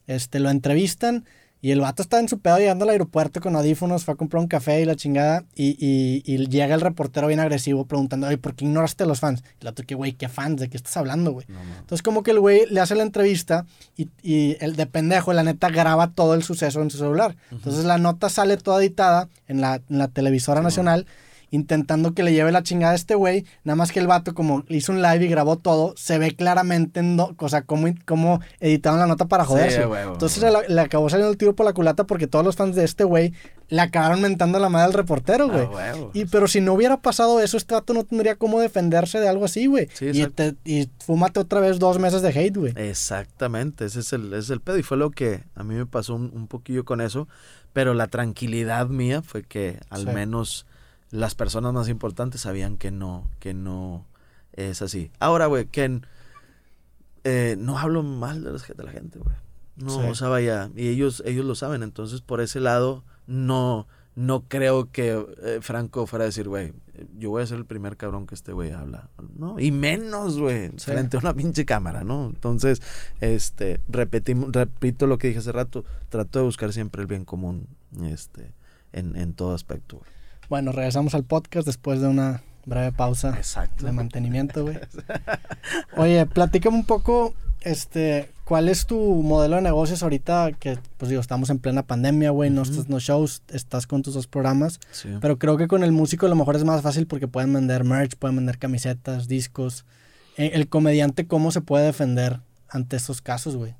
este, lo entrevistan y el vato está en su pedo llegando al aeropuerto con audífonos, fue a comprar un café y la chingada. Y, y, y llega el reportero bien agresivo preguntando, oye, ¿por qué ignoraste a los fans? Y el otro, que güey, ¿qué fans? ¿De qué estás hablando, güey? No, no. Entonces, como que el güey le hace la entrevista y, y, el de pendejo, la neta, graba todo el suceso en su celular. Uh -huh. Entonces, la nota sale toda editada en la, en la televisora sí, nacional. Bueno intentando que le lleve la chingada a este güey. Nada más que el vato, como hizo un live y grabó todo, se ve claramente en do, o sea, cómo, cómo editaron la nota para joderse. Sí, Entonces. Le, le, acabó saliendo el tiro por la culata porque todos los fans de este güey le acabaron mentando la madre al reportero, güey. Ah, y pero si no hubiera pasado eso, este vato no tendría cómo defenderse de algo así, güey. Sí, y, te, y fúmate otra vez dos meses de hate, güey. Exactamente, ese es, el, ese es el pedo. Y fue lo que a mí me pasó un, un poquillo con eso. Pero la tranquilidad mía fue que al sí. menos las personas más importantes sabían que no, que no es así. Ahora, güey, que eh, no hablo mal de, de la gente, güey. No, sí. o sea, vaya, y ellos, ellos lo saben, entonces por ese lado no, no creo que eh, Franco fuera a decir, güey, yo voy a ser el primer cabrón que este güey habla, ¿no? Y menos, güey, sí. frente a una pinche cámara, ¿no? Entonces, este, repetimos, repito lo que dije hace rato, trato de buscar siempre el bien común, este, en, en todo aspecto, güey. Bueno, regresamos al podcast después de una breve pausa Exacto. de mantenimiento, güey. Oye, platícame un poco, este, ¿cuál es tu modelo de negocios ahorita? Que, pues digo, estamos en plena pandemia, güey, uh -huh. no estás no shows, estás con tus dos programas, sí. pero creo que con el músico a lo mejor es más fácil porque pueden vender merch, pueden vender camisetas, discos. Eh, El comediante, ¿cómo se puede defender ante estos casos, güey?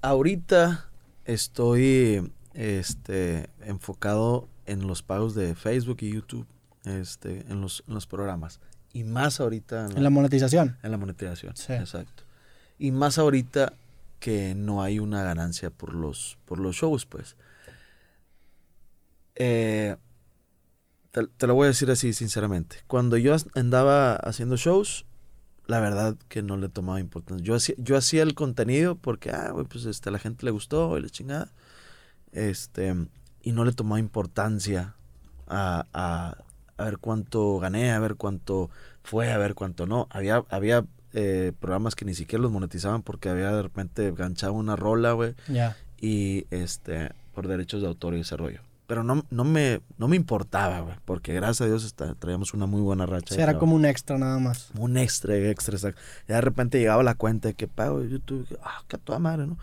Ahorita estoy este, enfocado en los pagos de Facebook y YouTube, este, en los, en los programas. Y más ahorita... En la, en la monetización. En la monetización, sí. exacto. Y más ahorita que no hay una ganancia por los, por los shows, pues. Eh, te, te, lo voy a decir así sinceramente. Cuando yo andaba haciendo shows, la verdad que no le tomaba importancia. Yo hacía, yo hacía el contenido porque, ah, pues este, a la gente le gustó y la chingada. Este, y no le tomaba importancia a, a, a, ver cuánto gané, a ver cuánto fue, a ver cuánto no. Había, había eh, programas que ni siquiera los monetizaban porque había de repente ganchado una rola, güey. Yeah. Y este, por derechos de autor y ese rollo. Pero no, no, me, no me importaba, güey, porque gracias a Dios está, traíamos una muy buena racha. O sea, era como un extra nada más. Un extra, extra, exacto. Y de repente llegaba la cuenta de que pago YouTube, ah, que toda madre, ¿no?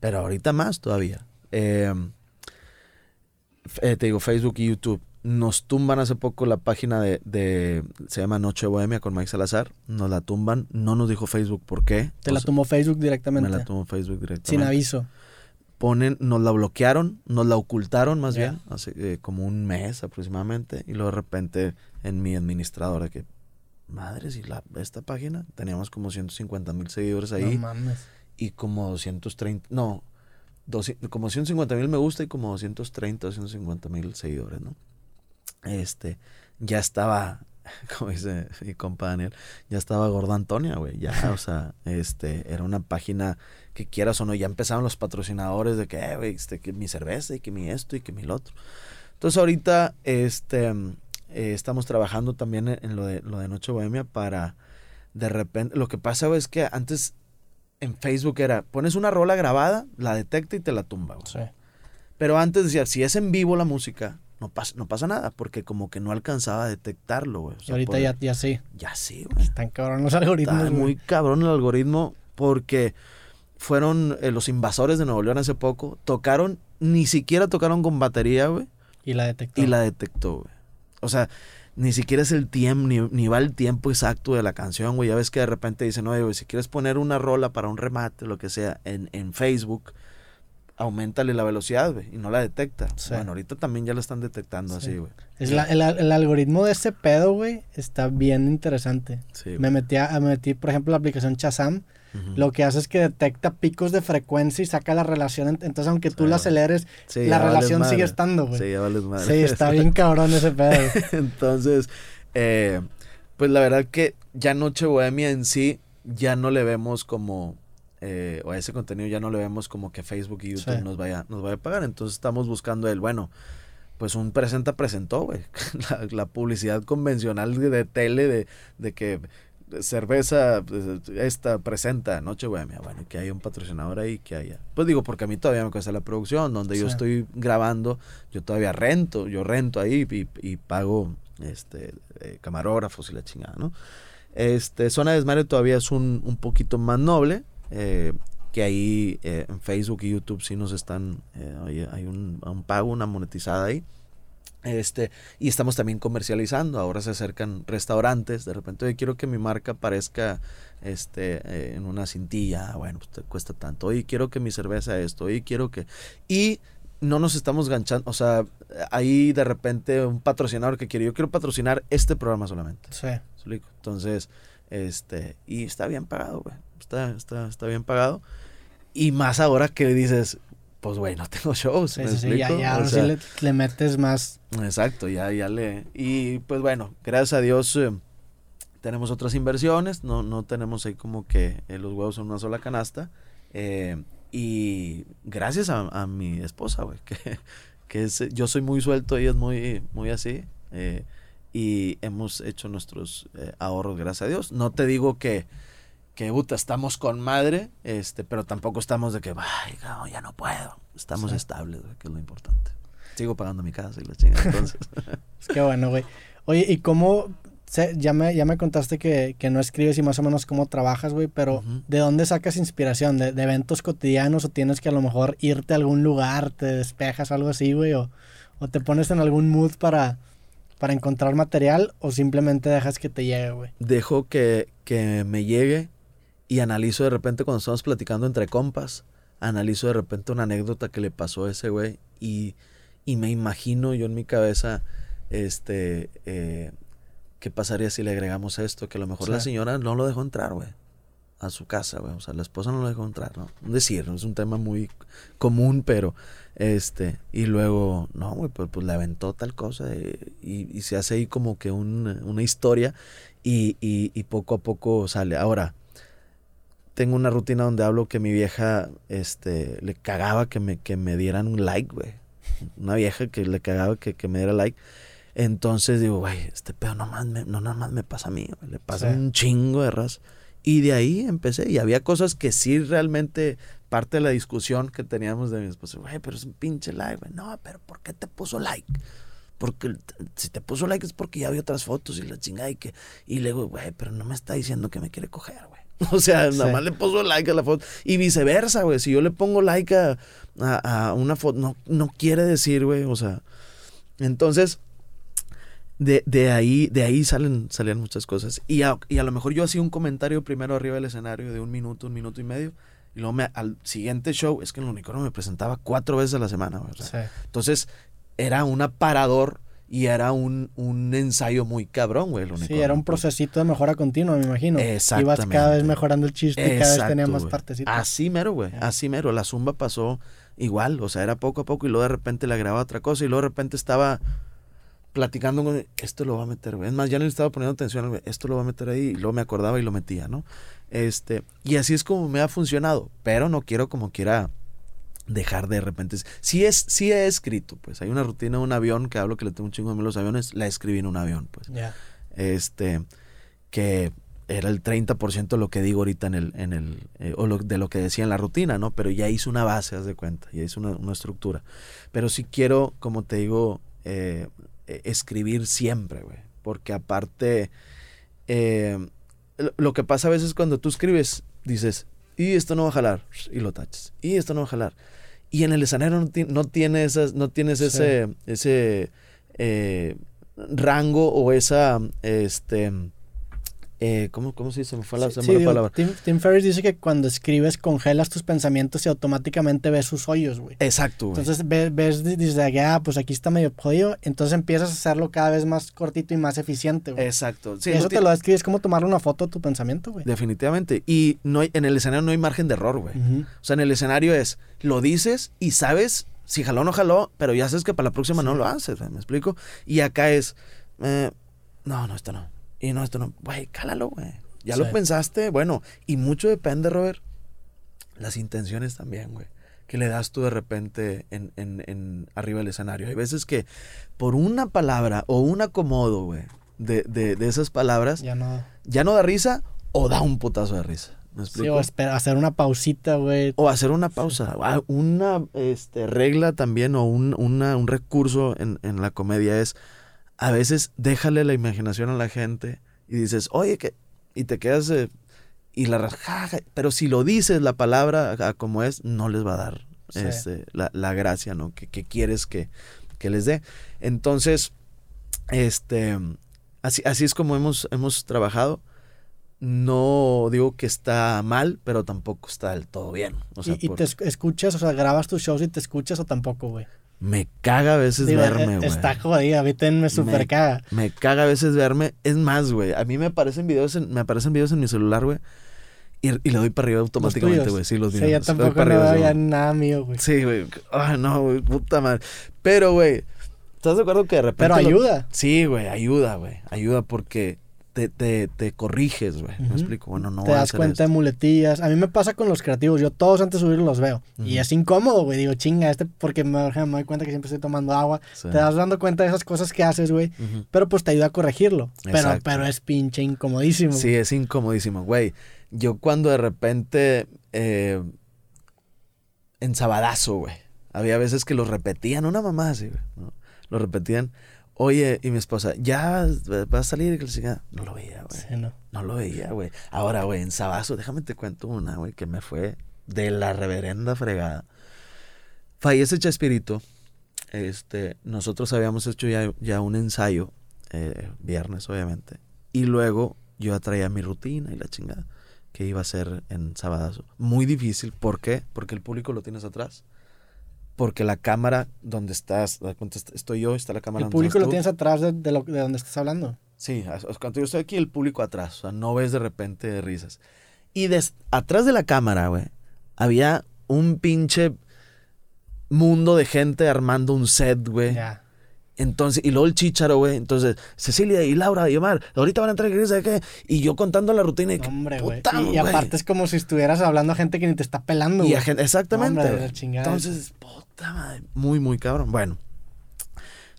Pero ahorita más todavía. Eh, eh, te digo, Facebook y YouTube. Nos tumban hace poco la página de, de, se llama Noche Bohemia con Mike Salazar. Nos la tumban. No nos dijo Facebook por qué. Te la tumbó Facebook directamente. Me la tumbó Facebook directamente. Sin aviso. Ponen, nos la bloquearon, nos la ocultaron más yeah. bien, hace eh, como un mes aproximadamente. Y luego de repente en mi administrador de que, madre, si la, esta página, teníamos como 150 mil seguidores ahí. No mames. Y como 230, no, como 150 mil me gusta y como 230, 250 mil seguidores, ¿no? Este, ya estaba, como dice mi compa Daniel, ya estaba gorda Antonia, güey, ya, o sea, este, era una página que quieras o no, ya empezaron los patrocinadores de que, eh, güey, este, que mi cerveza y que mi esto y que mi lo otro. Entonces ahorita, este, eh, estamos trabajando también en lo de, lo de Noche Bohemia para, de repente, lo que pasa, güey, es que antes en Facebook era, pones una rola grabada, la detecta y te la tumba. Güey. Sí. Pero antes decía, si es en vivo la música, no pasa, no pasa nada, porque como que no alcanzaba a detectarlo, güey. O sea, y ahorita poder, ya, ya sí. Ya sí, güey. Están cabrón los algoritmos. Está muy cabrón el algoritmo porque fueron eh, los invasores de Nuevo León hace poco, tocaron, ni siquiera tocaron con batería, güey. Y la detectó. Y la detectó, güey. O sea, ni siquiera es el tiempo, ni, ni, va el tiempo exacto de la canción, güey. Ya ves que de repente dicen, oye, güey, si quieres poner una rola para un remate, lo que sea, en, en Facebook, aumentale la velocidad, güey, y no la detecta. Sí. Bueno, ahorita también ya la están detectando sí. así, güey. Es la, el, el, algoritmo de ese pedo, güey, está bien interesante. Sí, me, metí a, me metí, por ejemplo, la aplicación Chazam, lo que hace es que detecta picos de frecuencia y saca la relación. Entonces, aunque tú la aceleres, la relación sigue estando, güey. Sí, madre. Sí, está bien cabrón ese pedo. Entonces, eh, pues la verdad que ya Noche Bohemia en sí ya no le vemos como eh, o a ese contenido ya no le vemos como que Facebook y YouTube nos vaya nos vaya a pagar entonces estamos buscando el bueno pues un presenta presentó güey la, publicidad convencional de, tele de, de que cerveza pues, esta presenta Noche Bohemia bueno que haya un patrocinador ahí que haya pues digo porque a mí todavía me cuesta la producción donde yo estoy grabando yo todavía rento yo rento ahí y, pago este eh, camarógrafos y la chingada no este zona de desmadre todavía es un, un poquito más noble eh, que ahí eh, en Facebook y YouTube sí nos están, eh, hay, un, pago, una monetizada ahí. Este, y estamos también comercializando. Ahora se acercan restaurantes. De repente, hoy quiero que mi marca aparezca este, en una cintilla. Bueno, pues te cuesta tanto. Hoy quiero que mi cerveza esto. Hoy quiero que. Y no nos estamos ganchando. O sea, ahí de repente un patrocinador que quiere. Yo quiero patrocinar este programa solamente. Sí. Entonces, este, y está bien pagado, güey está, está, está bien pagado. Y más ahora que dices, pues güey, no tengo shows. Sí, sí, ya, ya sí le, metes más. Exacto, ya, ya le. Y pues bueno, gracias a Dios eh, tenemos otras inversiones, no, no tenemos ahí como que eh, los huevos en una sola canasta. Eh, y gracias a, mi esposa, güey, que, que es, yo soy muy suelto, ella es muy, muy así. y hemos hecho nuestros ahorros, gracias a Dios. No te digo que que puta, estamos con madre, este, pero tampoco estamos de que, ay, ya no puedo. Estamos estables, que es lo importante. Sigo pagando mi casa y la chingada, entonces. es que bueno, güey. Oye, ¿y cómo? ya, me, ya me contaste que, no escribes y más o menos cómo trabajas, güey, pero ¿de dónde sacas inspiración? ¿De, eventos cotidianos o tienes que a lo mejor irte a algún lugar, te despejas, algo así, güey? O, o te pones en algún mood para, para encontrar material o simplemente dejas que te llegue, güey? Dejo que, que me llegue y analizo de repente cuando estamos platicando entre compas, analizo de repente una anécdota que le pasó a ese güey y, y me imagino yo en mi cabeza, este, eh, ¿qué pasaría si le agregamos esto? Que a lo mejor la señora no lo dejó entrar, güey, a su casa, güey, o sea, la esposa no lo dejó entrar, ¿no? Decir, ¿no? es un tema muy común, pero, este, y luego, no, güey, pues, pues le aventó tal cosa y, y, se hace ahí como que un, una historia y, y, y poco a poco sale. Ahora, tengo una rutina donde hablo que mi vieja este, le cagaba que me, que me dieran un like, güey. Una vieja que le cagaba que, que me diera like. Entonces digo, güey, este pedo no, más me, no nada más me pasa a mí, le pasa un chingo de ras. Y de ahí empecé. Y había cosas que sí realmente, parte de la discusión que teníamos de mi esposa, güey, pero es un pinche like, güey. No, pero ¿por qué te puso like? Porque si te puso like es porque ya vi otras fotos y la chingada y que... Y le digo, güey, pero no me está diciendo que me quiere coger, güey. O sea, nada más le puso like a la foto. Y viceversa, güey. Si yo le pongo like a, una foto, no, no quiere decir, güey. O sea, entonces, de, de, ahí, de ahí salen, salen muchas cosas. Y a, y a lo mejor yo hacía un comentario primero arriba del escenario de un minuto, un minuto y medio. Y luego me, al siguiente show, es que el unicornio me presentaba cuatro veces a la semana, güey. Entonces, era un aparador y era un, un ensayo muy cabrón, güey. sí, era un procesito de mejora continua, me imagino. Exactamente. Ibas cada vez mejorando el chiste y cada vez tenía más partecitas. Así mero, güey. Así mero. La zumba pasó igual. O sea, era poco a poco y luego de repente le grababa otra cosa y luego de repente estaba platicando con esto lo va a meter, güey. Es más, ya no le estaba poniendo atención, güey. Esto lo va a meter ahí y luego me acordaba y lo metía, ¿no? Este, y así es como me ha funcionado. Pero no quiero como quiera dejar de repente. Si es, si he escrito, pues hay una rutina de un avión que hablo que le tengo un chingo de los aviones, la escribí en un avión, pues. Este, que era el 30% de lo que digo ahorita en el, en el, eh, o de lo que decía en la rutina, ¿no? Pero ya hice una base, haz de cuenta, ya hice una, estructura. Pero si quiero, como te digo, eh, e, escribir siempre, güey. Porque aparte, eh, lo que pasa a veces cuando tú escribes, dices, y esto no va a jalar, y lo tachas, y esto no va a jalar. Y en el escenario no, no, tiene esas, no tienes ese, ese eh, rango o esa, este, eh, ¿cómo, ¿cómo se dice? Me fue la, Sí, se me sí, fue la digo, palabra. Tim, Tim Ferriss dice que cuando escribes congelas tus pensamientos y automáticamente ves sus hoyos, güey. Exacto, güey. Entonces ves, ves dices, ah, pues aquí está medio jodido. Entonces empiezas a hacerlo cada vez más cortito y más eficiente, güey. Exacto. Sí, y eso te lo describes es como tomarle una foto a tu pensamiento, güey. Definitivamente. Y no hay, en el escenario no hay margen de error, güey. O sea, en el escenario es, lo dices y sabes si jaló o no jaló, pero ya sabes que para la próxima no lo haces, ¿me explico? Y acá es, eh, no, no, esto no. Y no, esto no. Güey, cálalo, güey. Ya lo pensaste, bueno, y mucho depende, Robert, las intenciones también, güey. Que le das tú de repente en, en, en arriba del escenario. Hay veces que por una palabra o un acomodo, güey, de, de, de esas palabras, Ya no. ya no da risa o da un putazo de risa. ¿Me Sí, o espera, hacer una pausita, güey. O hacer una pausa. Ah, Una este, regla también o un, una- un recurso en, en la comedia es a veces déjale la imaginación a la gente y dices, oye, que y te quedas eh, y la rajaja. Pero si lo dices la palabra a- como es, no les va a dar Sí. este, la, la gracia ¿no? que, que quieres que, que les dé. Entonces, este, así, así es como hemos, hemos trabajado. No digo que está mal, pero tampoco está del todo bien. O sea, y por- te es- escuchas, o sea, grabas tus shows y te escuchas o tampoco, güey. Me caga a veces Digo, verme, eh, güey. Está jodido, a mí también me super Me- caga. Me caga a veces verme. Es más, güey. A mí me aparecen videos en, me aparecen videos en mi celular, güey. Y, y le doy para arriba automáticamente, güey. Sí, los Sí, míos. yo Le doy tampoco para no arriba, sí, nada mío, güey. Sí, güey. Ay, no, güey. Puta madre. Pero, güey. ¿Estás de acuerdo que de repente. Pero lo- ayuda. Sí, güey. Ayuda, güey. Ayuda porque te, te, te corriges, güey. ¿Me explico? Bueno, no te das cuenta de muletillas. A mí me pasa con los creativos. Yo todos antes de subir los veo. Y es incómodo, güey. Digo, chinga, este, porque me, me doy cuenta que siempre estoy tomando agua. Sí. Te das dando cuenta de esas cosas que haces, güey. Pero pues te ayuda a corregirlo. Pero, Exacto. pero es pinche incomodísimo. Sí, es incomodísimo, güey. Yo cuando de repente eh, en Sabadazo, güey, había veces que lo repetían, una mamá así, güey, ¿no? Lo repetían. Oye, y mi esposa, ya va a salir. No lo veía, güey. Sí, no. No lo veía, güey. Ahora, güey, en Sabazo, déjame te cuento una, güey, que me fue de la reverenda fregada. Fallece Chespirito. Este, nosotros habíamos hecho ya, ya un ensayo, eh, viernes, obviamente. Y luego yo traía mi rutina y la chingada que iba a ser en Sabadazo. Muy difícil, ¿por qué? Porque el público lo tienes atrás. Porque la cámara donde estás, estoy yo, está la cámara El público lo tienes atrás de, de, lo, de donde estás hablando. Sí, cuando yo estoy aquí, el público atrás. O sea, no ves de repente risas. Y des- atrás de la cámara, güey, había un pinche mundo de gente armando un set, güey. Entonces, y luego el chicharo, güey. Entonces, Cecilia y Laura y Omar, ahorita van a entrar, ¿qué sabe qué? Y yo contando la rutina y. Hombre, güey. Y, y aparte es como si estuvieras hablando a gente que ni te está pelando, Y güey. exactamente. No, hombre, Entonces, puta madre, muy, muy cabrón. Bueno,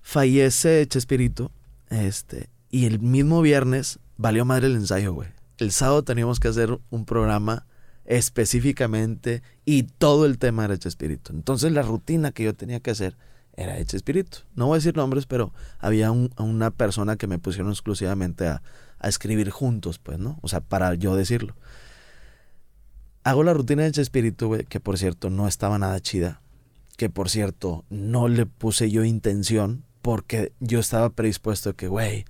fallece Chespirito, este, y el mismo viernes valió madre el ensayo, güey. El sábado teníamos que hacer un programa específicamente y todo el tema era Chespirito. Entonces la rutina que yo tenía que hacer era de Chespirito. No voy a decir nombres, pero había un- una persona que me pusieron exclusivamente a, a escribir juntos, pues, ¿no? O sea, para yo decirlo. Hago la rutina de Chespirito, güey, que por cierto no estaba nada chida. Que por cierto no le puse yo intención porque yo estaba predispuesto a que, güey,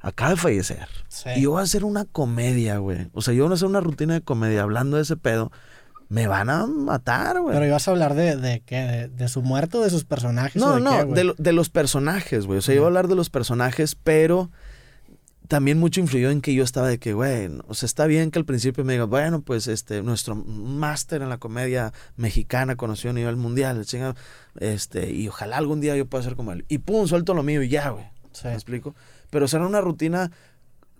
acaba de fallecer. Sí. Y yo voy a hacer una comedia, güey. O sea, yo voy a hacer una rutina de comedia hablando de ese pedo. Me van a matar, güey. Pero ibas a hablar de, de qué, de, de su muerto, de sus personajes. o No, de no, qué, de, lo- de los personajes, güey. O sea, iba a hablar de los personajes, pero también mucho influyó en que yo estaba de que, güey, o sea, está bien que al principio me digas, bueno, pues este, nuestro máster en la comedia mexicana conoció a nivel mundial, la chingada, este, y ojalá algún día yo pueda ser como él. Y pum, suelto lo mío y ya, güey. Sí. ¿Me explico? Pero será una rutina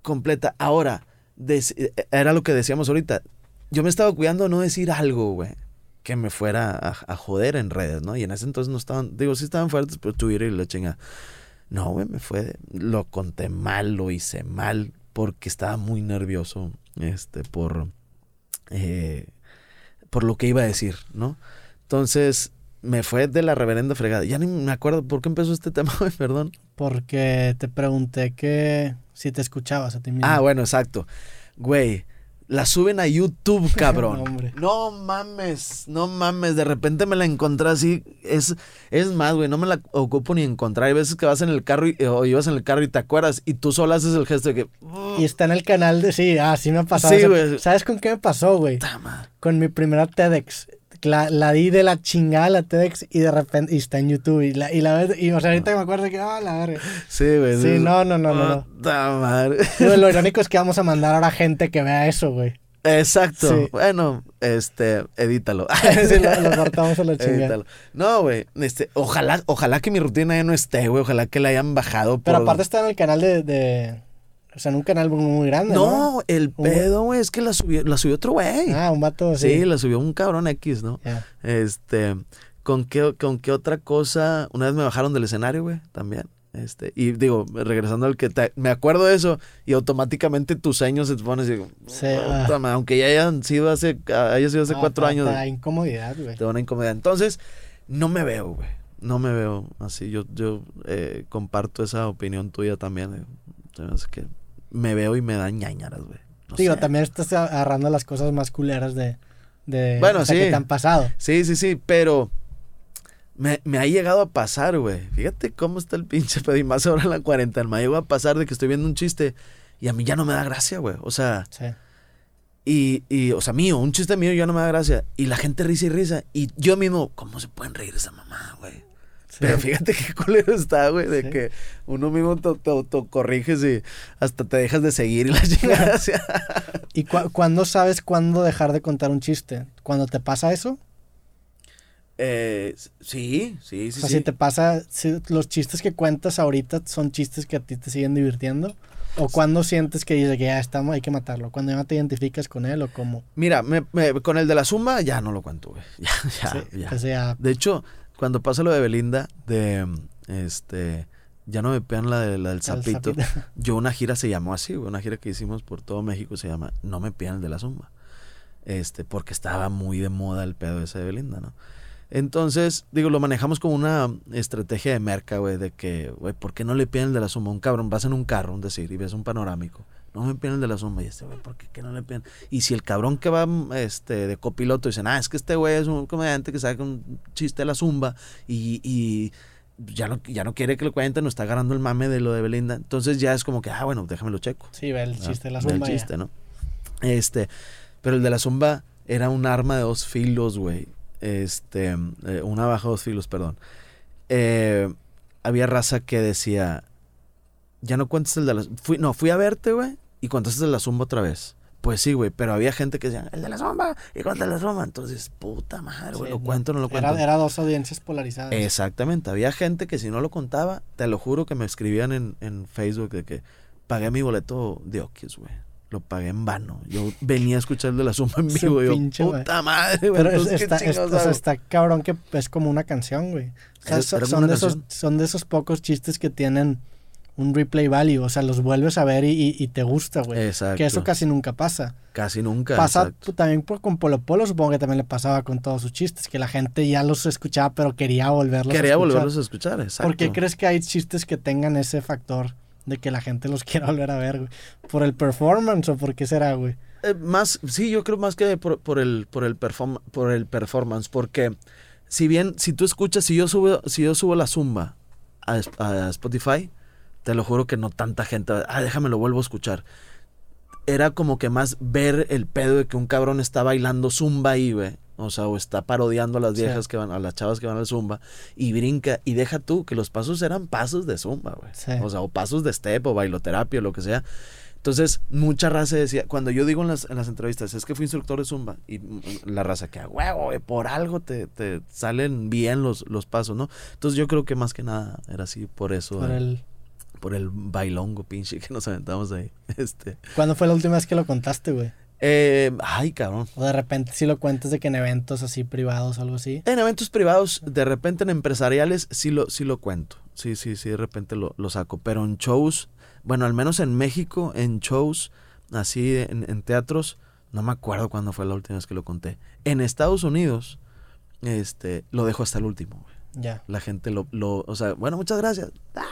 completa. Ahora, eh, era lo que decíamos ahorita. Yo me estaba cuidando de no decir algo, güey, que me fuera a, a joder en redes, ¿no? Y en ese entonces no estaban, digo, sí estaban fuertes, pero Twitter y la chinga. No, güey, me fue, lo conté mal, lo hice mal, porque estaba muy nervioso, este, por, eh, por lo que iba a decir, ¿no? Entonces, me fue de la reverenda fregada. Ya ni me acuerdo por qué empezó este tema, güey, perdón. Porque te pregunté que si te escuchabas a ti mismo. Ah, bueno, exacto. Güey, La suben a YouTube, cabrón. No, mames, no mames. De repente me la encontré así. Es, es más, güey, no me la ocupo ni encontrar. Hay veces que vas en el carro y, o ibas en el carro y te acuerdas y tú solo haces el gesto de que. Y está en el canal de sí, ah, sí me ha pasado. Sí, güey. ¿Sabes con qué me pasó, güey? Con mi primera TEDx. La, la di de la chingada la TEDx y de repente y está en YouTube. Y la, y la ves, y o sea, ahorita me acuerdo que, ah, la verga. Sí, güey. Sí, no, no, no, no, no. Madre. Lo irónico es que vamos a mandar ahora gente que vea eso, güey. Exacto. Sí. Bueno, este, edítalo. Sí, lo, lo cortamos a la chingada. Edítalo. No, güey. Este, ojalá, ojalá que mi rutina ya no esté, güey. Ojalá que la hayan bajado. Pero aparte está en el canal de, de- O sea, en un canal muy, grande, ¿no? No, el pedo, güey, es que la subió, la subió otro güey. Ah, un vato sí. así. la subió un cabrón X, ¿no? Este, ¿con qué, con qué otra cosa? Una vez me bajaron del escenario, güey, también. Este, y digo, regresando al que te- me acuerdo de eso y automáticamente tus sueños se te ponen así, Sí, ah. aunque ya hayan sido hace, haya sido hace No, cuatro años, ta incomodidad, güey. te van a incomodar. Entonces, no me veo, güey. No me veo así. Yo, yo eh, comparto esa opinión tuya también. eh. Que me veo y me dan ñañaras, güey. No Digo, sé. también estás agarrando las cosas más culeras de, de Bueno, o sea, sí. que te han pasado. Sí, sí, sí, pero me, me ha llegado a pasar, güey. Fíjate cómo está el pinche pedo y más ahora en la cuarentena. Me llegado a pasar de que estoy viendo un chiste y a mí ya no me da gracia, güey. O sea, Sí. y, y, o sea, mío, un chiste mío ya no me da gracia. Y la gente risa y risa. Y yo mismo, ¿cómo se pueden reír esa mamá, güey? Sí. Pero fíjate qué culero está, güey, de Sí. que uno mismo te, autocorriges y hasta te dejas de seguir y la chingada. ¿Y cu- cuándo sabes cuándo dejar de contar un chiste? ¿Cuando te pasa eso? Eh, sí, sí, sí. o sea, sí. si te pasa, si los chistes que cuentas ahorita son chistes que a ti te siguen divirtiendo. ¿O cuando sientes que dices que ya estamos, hay que matarlo? ¿Cuando ya te identificas con él o cómo? Mira, me- me- con el de la zumba ya no lo cuento, güey. Ya, ya, ya. O sea, De hecho, cuando pasa lo de Belinda, de este, ya no me pegan la, de, la del el sapito. Yo una gira se llamó así, una gira que hicimos por todo México se llama No me pidan el de la zumba. Este, porque estaba muy de moda el pedo ese de Belinda, ¿no? Entonces, digo, lo manejamos como una estrategia de merca, güey, de que, güey, ¿por qué no le piden el de la zumba? Un cabrón, vas en un carro, un decir, y ves un panorámico. No me piden el de la zumba. Y este, güey, ¿por qué, qué no le piden? Y si el cabrón que va este, de copiloto dicen, ah, es que este güey es un comediante que saca un chiste de la zumba y, y ya, no, ya no quiere que lo cuenten, no está agarrando el mame de lo de Belinda. Entonces ya es como que, ah, bueno, déjamelo checo. Sí, ve el ¿verdad? chiste de la Ve el zumba. ya. chiste, ¿no? Este, pero el de la zumba era un arma de dos filos, güey. Este, eh, una baja de dos filos, perdón. Eh, había raza que decía, ya no cuentes el de la fui No, fui a verte, güey, y el de la zumba otra vez. Pues sí, güey, pero había gente que decía, el de la zumba, y de la zumba. Entonces, puta madre, güey, Sí, lo no. cuento o no lo cuento. Era, era dos audiencias polarizadas. Exactamente, había gente que si no lo contaba, te lo juro que me escribían en, en Facebook de que pagué mi boleto de Oquis, güey. Lo pagué en vano. Yo venía a escuchar el de la suma en vivo. y yo, pinche, güey. puta madre, güey. Pero es- entonces, ¿qué está, es- chingados o sea, hago? está cabrón que es como una canción, güey. O sea, de esos, son de esos pocos chistes que tienen un replay value. O sea, los vuelves a ver y, y- y te gusta, güey. Exacto. Que eso casi nunca pasa. Casi nunca. Pasa exacto. pues, también por, con Polo Polo, supongo que también le pasaba con todos sus chistes, que la gente ya los escuchaba, pero quería volverlos Quería a escuchar. volverlos a escuchar, exacto. ¿Por qué crees que hay chistes que tengan ese factor de que la gente los quiera volver a ver, güey? ¿Por el performance o por qué será, güey? Eh, más, sí, yo creo más que por, por el, por el perform- por el performance, porque si bien, si tú escuchas, si yo subo, si yo subo la zumba a Spotify, te lo juro que no tanta gente, ah, déjame lo vuelvo a escuchar. Era como que más ver el pedo de que un cabrón está bailando zumba ahí, güey. O sea, o está parodiando a las Sí. viejas que van, a las chavas que van al zumba y brinca. Y deja tú que los pasos eran pasos de zumba, güey. Sí. O sea, o pasos de step o bailoterapia o lo que sea. Entonces, mucha raza decía, cuando yo digo en las, en las entrevistas, es que fui instructor de Zumba, y la raza que, huevo, güey, por algo te, te salen bien los, los pasos, ¿no? Entonces, yo creo que más que nada era así, por eso, Por eh, el... por el bailongo pinche que nos aventamos ahí. Este, ¿Cuándo fue la última vez que lo contaste, güey? eh, ay, cabrón. O de repente si lo cuentas de que en eventos así privados o algo así. En eventos privados, de repente en empresariales, sí lo, sí lo cuento. Sí, sí, sí, de repente lo, lo saco. Pero en shows, bueno, al menos en México, en shows, así en, en teatros, no me acuerdo cuándo fue la última vez que lo conté. En Estados Unidos, este, lo dejo hasta el último, güey. Ya. La gente lo, lo, o sea, bueno, muchas gracias. Ah,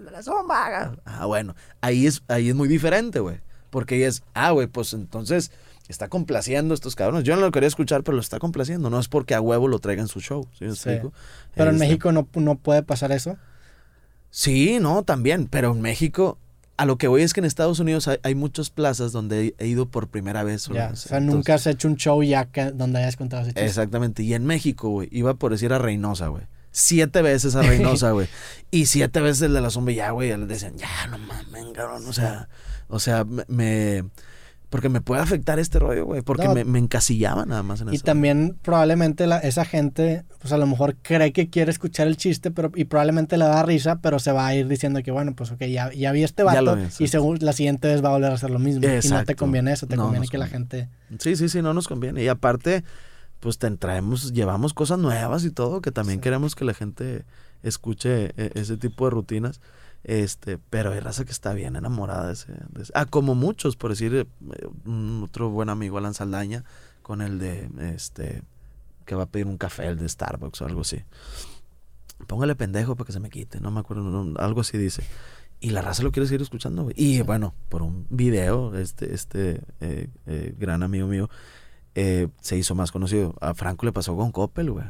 de la zumba. Ah, bueno, ahí es, ahí es muy diferente, güey. Porque ahí es, ah, güey, pues entonces está complaciendo a estos cabrones. Yo no lo quería escuchar, pero lo está complaciendo. No es porque a huevo lo traigan su show. Pero en Este, México no, no puede pasar eso. Sí, no, también. Pero en México, a lo que voy es que en Estados Unidos hay, hay muchas plazas donde he, he ido por primera vez. O sea, nunca has hecho un show ya que, donde hayas contado ese chiste. Exactamente. Y en México, güey, iba por decir a Reynosa, güey. Siete veces a Reynosa, güey. y siete veces el de la sombra, ya, güey, ya les decían, ya, no mames, cabrón. O sea, o sea, me-. Porque me puede afectar este rollo, güey. Porque No. me, me encasillaba nada más en Y eso. también probablemente la- esa gente, pues a lo mejor cree que quiere escuchar el chiste, pero y probablemente le da risa, pero se va a ir diciendo que bueno, pues ok, ya, ya vi este vato vi, y exacto. según la siguiente vez va a volver a hacer lo mismo. Y no te Exacto. conviene eso, te No conviene que la gente... Sí, sí, sí, no nos conviene. Y aparte, pues te traemos, llevamos cosas nuevas y todo, que también Sí. queremos que la gente escuche eh, ese tipo de rutinas. Este, pero hay raza que está bien enamorada de ese, de ese- Ah, como muchos, por decir, eh, otro buen amigo, Alan Saldaña, con el de, este, que va a pedir un café, el de Starbucks o algo así. Póngale pendejo para que se me quite, no me acuerdo, no, algo así dice. Y la raza lo quiere seguir escuchando, güey. Y bueno, por un video, este, este eh, eh, gran amigo mío eh, se hizo más conocido. A Franco le pasó con Coppel, güey.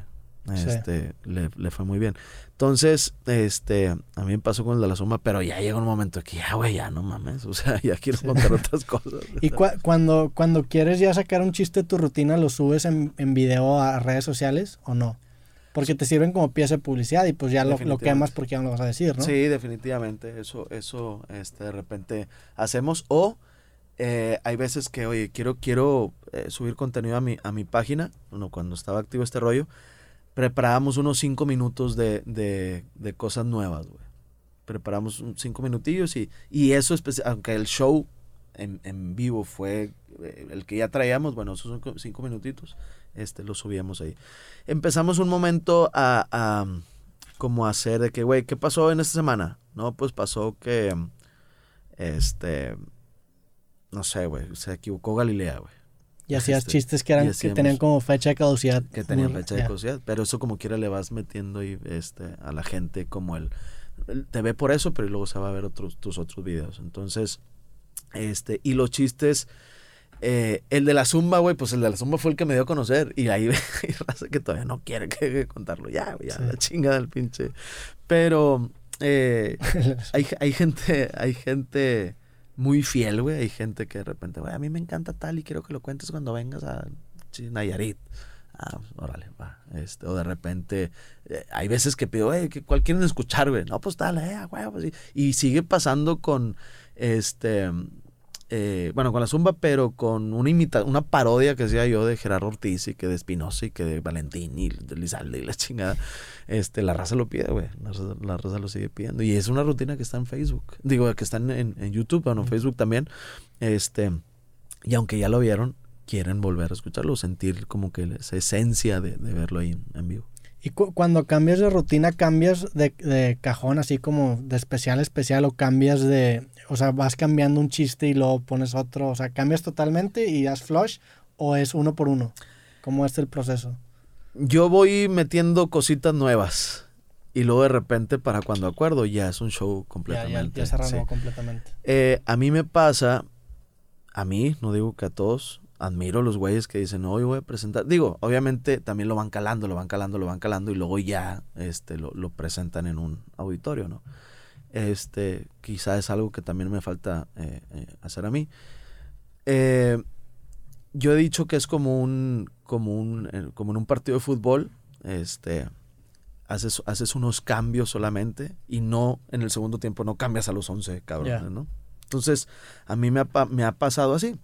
Sí. Este, le, le fue muy bien. Entonces, este, a mí me pasó con el de la suma, pero ya llega un momento que ya, güey, ya no mames. O sea, ya quiero Sí. contar otras cosas. Y cua- cuando, cuando quieres ya sacar un chiste de tu rutina, ¿lo subes en, en video a redes sociales o no? Porque te sirven como pieza de publicidad y pues ya lo, lo quemas porque ya no lo vas a decir, ¿no? Sí, definitivamente. Eso, eso, este, de repente hacemos. O eh, hay veces que, oye, quiero, quiero eh, subir contenido a mi, a mi página. Bueno, cuando estaba activo este rollo, preparábamos unos cinco minutos de, de, de cosas nuevas, güey. Preparamos cinco minutillos y, y eso, aunque el show en, en vivo fue eh, el que ya traíamos, bueno, esos son co- cinco minutitos, este, lo subíamos ahí. Empezamos un momento a, a como hacer de que, güey, ¿qué pasó en esta semana? No, pues pasó que, este, no sé, güey, se equivocó Galilea, güey. Y hacías Este, chistes que eran y que tenían como fecha de caducidad. que tenían fecha de caducidad, pero eso como quiera le vas metiendo ahí, este, a la gente como el, el- te ve por eso, pero luego se va a ver otros, tus otros videos. Entonces, este, y los chistes, eh, el de la zumba, güey, pues el de la zumba fue el que me dio a conocer y ahí hay raza que todavía no quiere que, que contarlo, ya, güey, ya, Sí. la chingada del pinche. Pero eh, hay, hay gente, hay gente muy fiel, güey. Hay gente que de repente, güey, a mí me encanta tal y quiero que lo cuentes cuando vengas a Nayarit. Ah, pues, órale, va. Este, o de repente, eh, hay veces que pido, ¿qué- ¿cuál quieren escuchar, güey? No, pues dale, eh, güey, pues. Y sigue pasando con, este, eh, bueno, con la zumba, pero con una imita una parodia que hacía yo de Gerardo Ortiz y que de Espinosa y que de Valentín y de Lizalde y la chingada. Este, la raza lo pide, güey. La, raza- la raza lo sigue pidiendo. Y es una rutina que está en Facebook. Digo, que está en, en, YouTube, bueno, en Facebook también. Este, y aunque ya lo vieron, quieren volver a escucharlo, sentir como que esa esencia de, de verlo ahí en vivo. Y cu- cuando cambias de rutina, cambias de, de cajón, así como de especial a especial, o cambias de. O sea, vas cambiando un chiste y luego pones otro. O sea, cambias totalmente y das flush, o es uno por uno. ¿Cómo es el proceso? Yo voy metiendo cositas nuevas. Y luego de repente, para cuando acuerdo, ya es un show Ya, completamente. ya, ya se sí. completamente. Eh, a mí me pasa, a mí, no digo que a todos, admiro los güeyes que dicen, hoy voy a presentar. Digo, obviamente también lo van calando, lo van calando, lo van calando y luego ya este, lo, lo presentan en un auditorio, ¿no? Este, quizá es algo que también me falta eh, eh, hacer a mí. Eh, yo he dicho que es como un, como un, eh, como en un partido de fútbol, este, haces, haces unos cambios solamente y no, en el segundo tiempo no cambias a los 11 cabrones, Ya. ¿no? Entonces, a mí me ha, pa- me ha pasado así,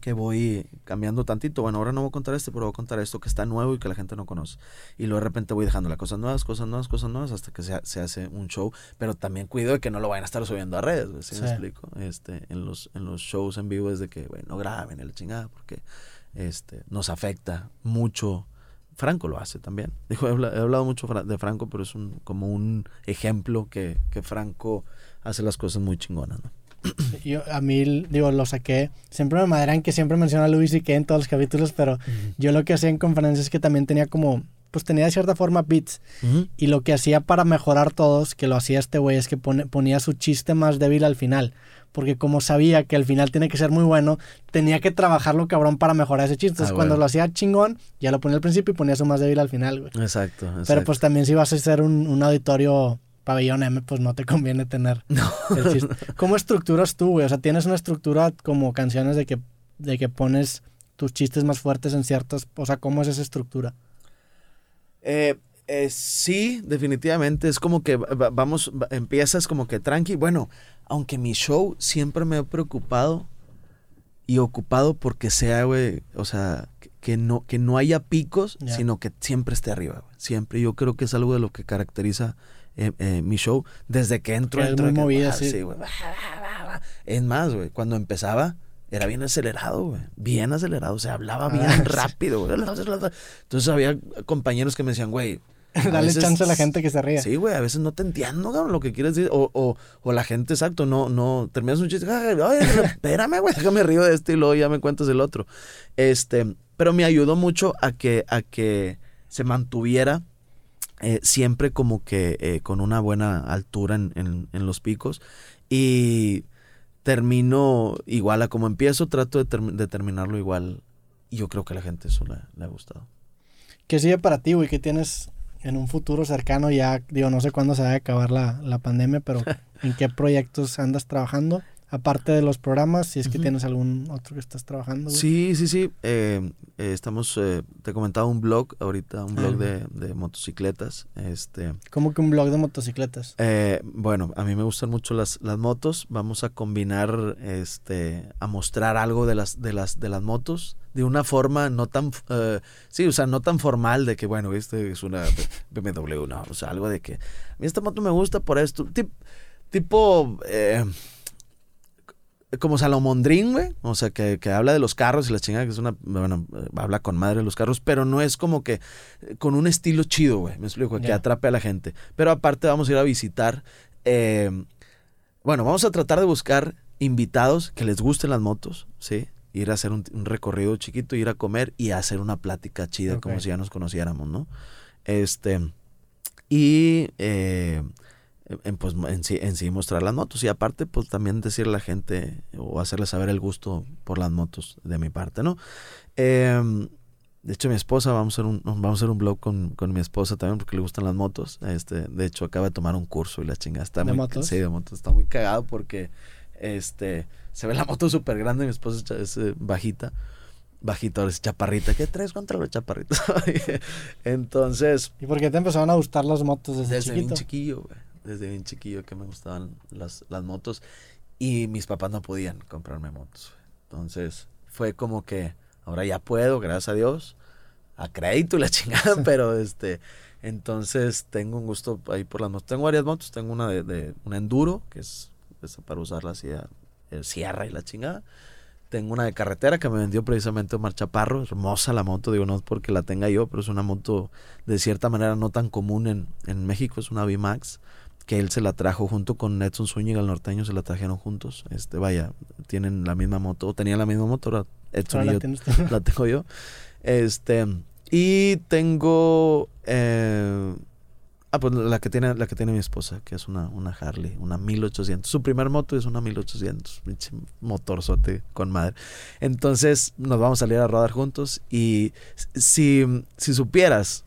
que voy cambiando tantito. Bueno, ahora no voy a contar este, pero voy a contar esto que está nuevo y que la gente no conoce. Y luego de repente voy dejando las cosas nuevas, cosas nuevas, cosas nuevas, hasta que se, se hace un show. Pero también cuido de que no lo vayan a estar subiendo a redes, güey, ¿sí me Sí. explico? Este, en, los, en los shows en vivo es de que, bueno, no graben la chingada, porque este, nos afecta mucho. Franco lo hace también. Dijo, he, habla- he hablado mucho de Franco, pero es un, como un ejemplo que, que Franco hace las cosas muy chingonas, ¿no? Yo, a mí, digo, lo saqué. Siempre me madran que siempre menciona a Luis y que en todos los capítulos, pero yo lo que hacía en conferencias es que también tenía como, pues tenía de cierta forma beats. Y lo que hacía para mejorar todos, que lo hacía este güey, es que pone- ponía su chiste más débil al final. porque como sabía que al final tiene que ser muy bueno, tenía que trabajarlo cabrón para mejorar ese chiste. Entonces, Ah, cuando bueno. lo hacía chingón, ya lo ponía al principio y ponía su más débil al final, güey. Exacto, exacto. Pero pues también si vas a hacer un, un auditorio pabellón M, pues no te conviene tener el chiste. ¿Cómo estructuras tú, güey? O sea, tienes una estructura como canciones de que, de que pones tus chistes más fuertes en ciertas... O sea, ¿cómo es esa estructura? Eh, eh, sí, definitivamente. Es como que va- vamos, va- empiezas como que tranqui. Bueno, aunque mi show siempre me ha preocupado y ocupado porque sea, güey, o sea, que, no, que no haya picos, sino que siempre esté arriba, güey. Siempre. Yo creo que es algo de lo que caracteriza eh, eh, mi show desde que entro. Entro muy que, movida, ah, sí. Es más, güey, cuando empezaba era bien acelerado, güey. Bien acelerado. O sea, hablaba bien Ah, sí. rápido, güey. Entonces había compañeros que me decían, güey. Dale veces- chance a la gente que se ría. Sí, güey, a veces no te entiendo, cabrón, lo que quieres decir. O, o, o la gente, exacto, no, no, terminas un chiste, "Ay, ay, espérame, güey, déjame río de este y luego ya me cuentas el otro. Este, pero me ayudó mucho a que, a que se mantuviera eh, siempre como que eh, con una buena altura en, en- en los picos. Y termino igual a como empiezo, trato de, term- de terminarlo igual. Y yo creo que a la gente eso le, le ha gustado. ¿Qué sigue para ti, güey? ¿Qué tienes en un futuro cercano? Ya, digo, no sé cuándo se va a acabar la, la pandemia, pero ¿en qué proyectos andas trabajando? Aparte de los programas, si es que tienes algún otro que estás trabajando. güey. Sí, sí, sí. eh, eh, estamos, eh, te comentaba un blog ahorita, un blog de, de motocicletas. Este, Como que un blog de motocicletas. eh, bueno, a mí me gustan mucho las, las motos. Vamos a combinar, este, a mostrar algo de las, de las, de las motos de una forma no tan, eh, sí, o sea, no tan formal de que, bueno, este es una BMW, no, o sea, algo de que, a mí esta moto me gusta por esto, tip- tipo, eh, como Salomondrín, güey. O sea, que, que habla de los carros y la chingada, que es una. Bueno, habla con madre de los carros, pero no es como que eh, con un estilo chido, güey. Me explico, que atrape a la gente. Pero aparte, vamos a ir a visitar. eh, bueno, vamos a tratar de buscar invitados que les gusten las motos, ¿sí? Ir a hacer un, un recorrido chiquito, ir a comer y hacer una plática chida, como si ya nos conociéramos, ¿no? Este. Y. eh, en, pues, en, sí, en sí mostrar las motos y aparte pues también decirle a la gente o hacerle saber el gusto por las motos de mi parte, ¿no? Em, de hecho mi esposa, vamos a hacer un, vamos a hacer un blog con, con mi esposa también porque le gustan las motos. Este, de hecho acaba de tomar un curso y la chingada está ¿De muy motos? Sí, de motos, está muy cagado porque este se ve la moto súper grande, mi esposa es eh, bajita. Bajita, ahora es chaparrita. ¿Qué traes contra los chaparritos? Entonces, ¿Y por qué te empezaron a gustar las motos desde, desde chiquito? chiquillo, güey. Desde bien chiquillo que me gustaban las, las motos. Y mis papás no podían comprarme motos. Entonces fue como que ahora ya puedo, gracias a Dios. A crédito y la chingada, pero este. Entonces tengo un gusto ahí por las motos. Tengo varias motos. Tengo una de, de una enduro, que es, es para usarla así a el sierra y la chingada. Tengo una de carretera que me vendió precisamente Omar Chaparro. Hermosa la moto, digo, no es porque la tenga yo, pero es una moto de cierta manera no tan común en, en México. Es una VMAX que él se la trajo junto con Edson Zúñiga, el norteño, se la trajeron juntos. Este, vaya, tienen la misma moto, o tenían la misma moto, ahora Edson Ahora y la yo tengo yo. Este, y tengo eh, ah, pues la que tiene la que tiene mi esposa, que es una, una Harley, una 1800. Su primer moto es una 1800, pinche motorzote con madre. Entonces, nos vamos a salir a rodar juntos y si si supieras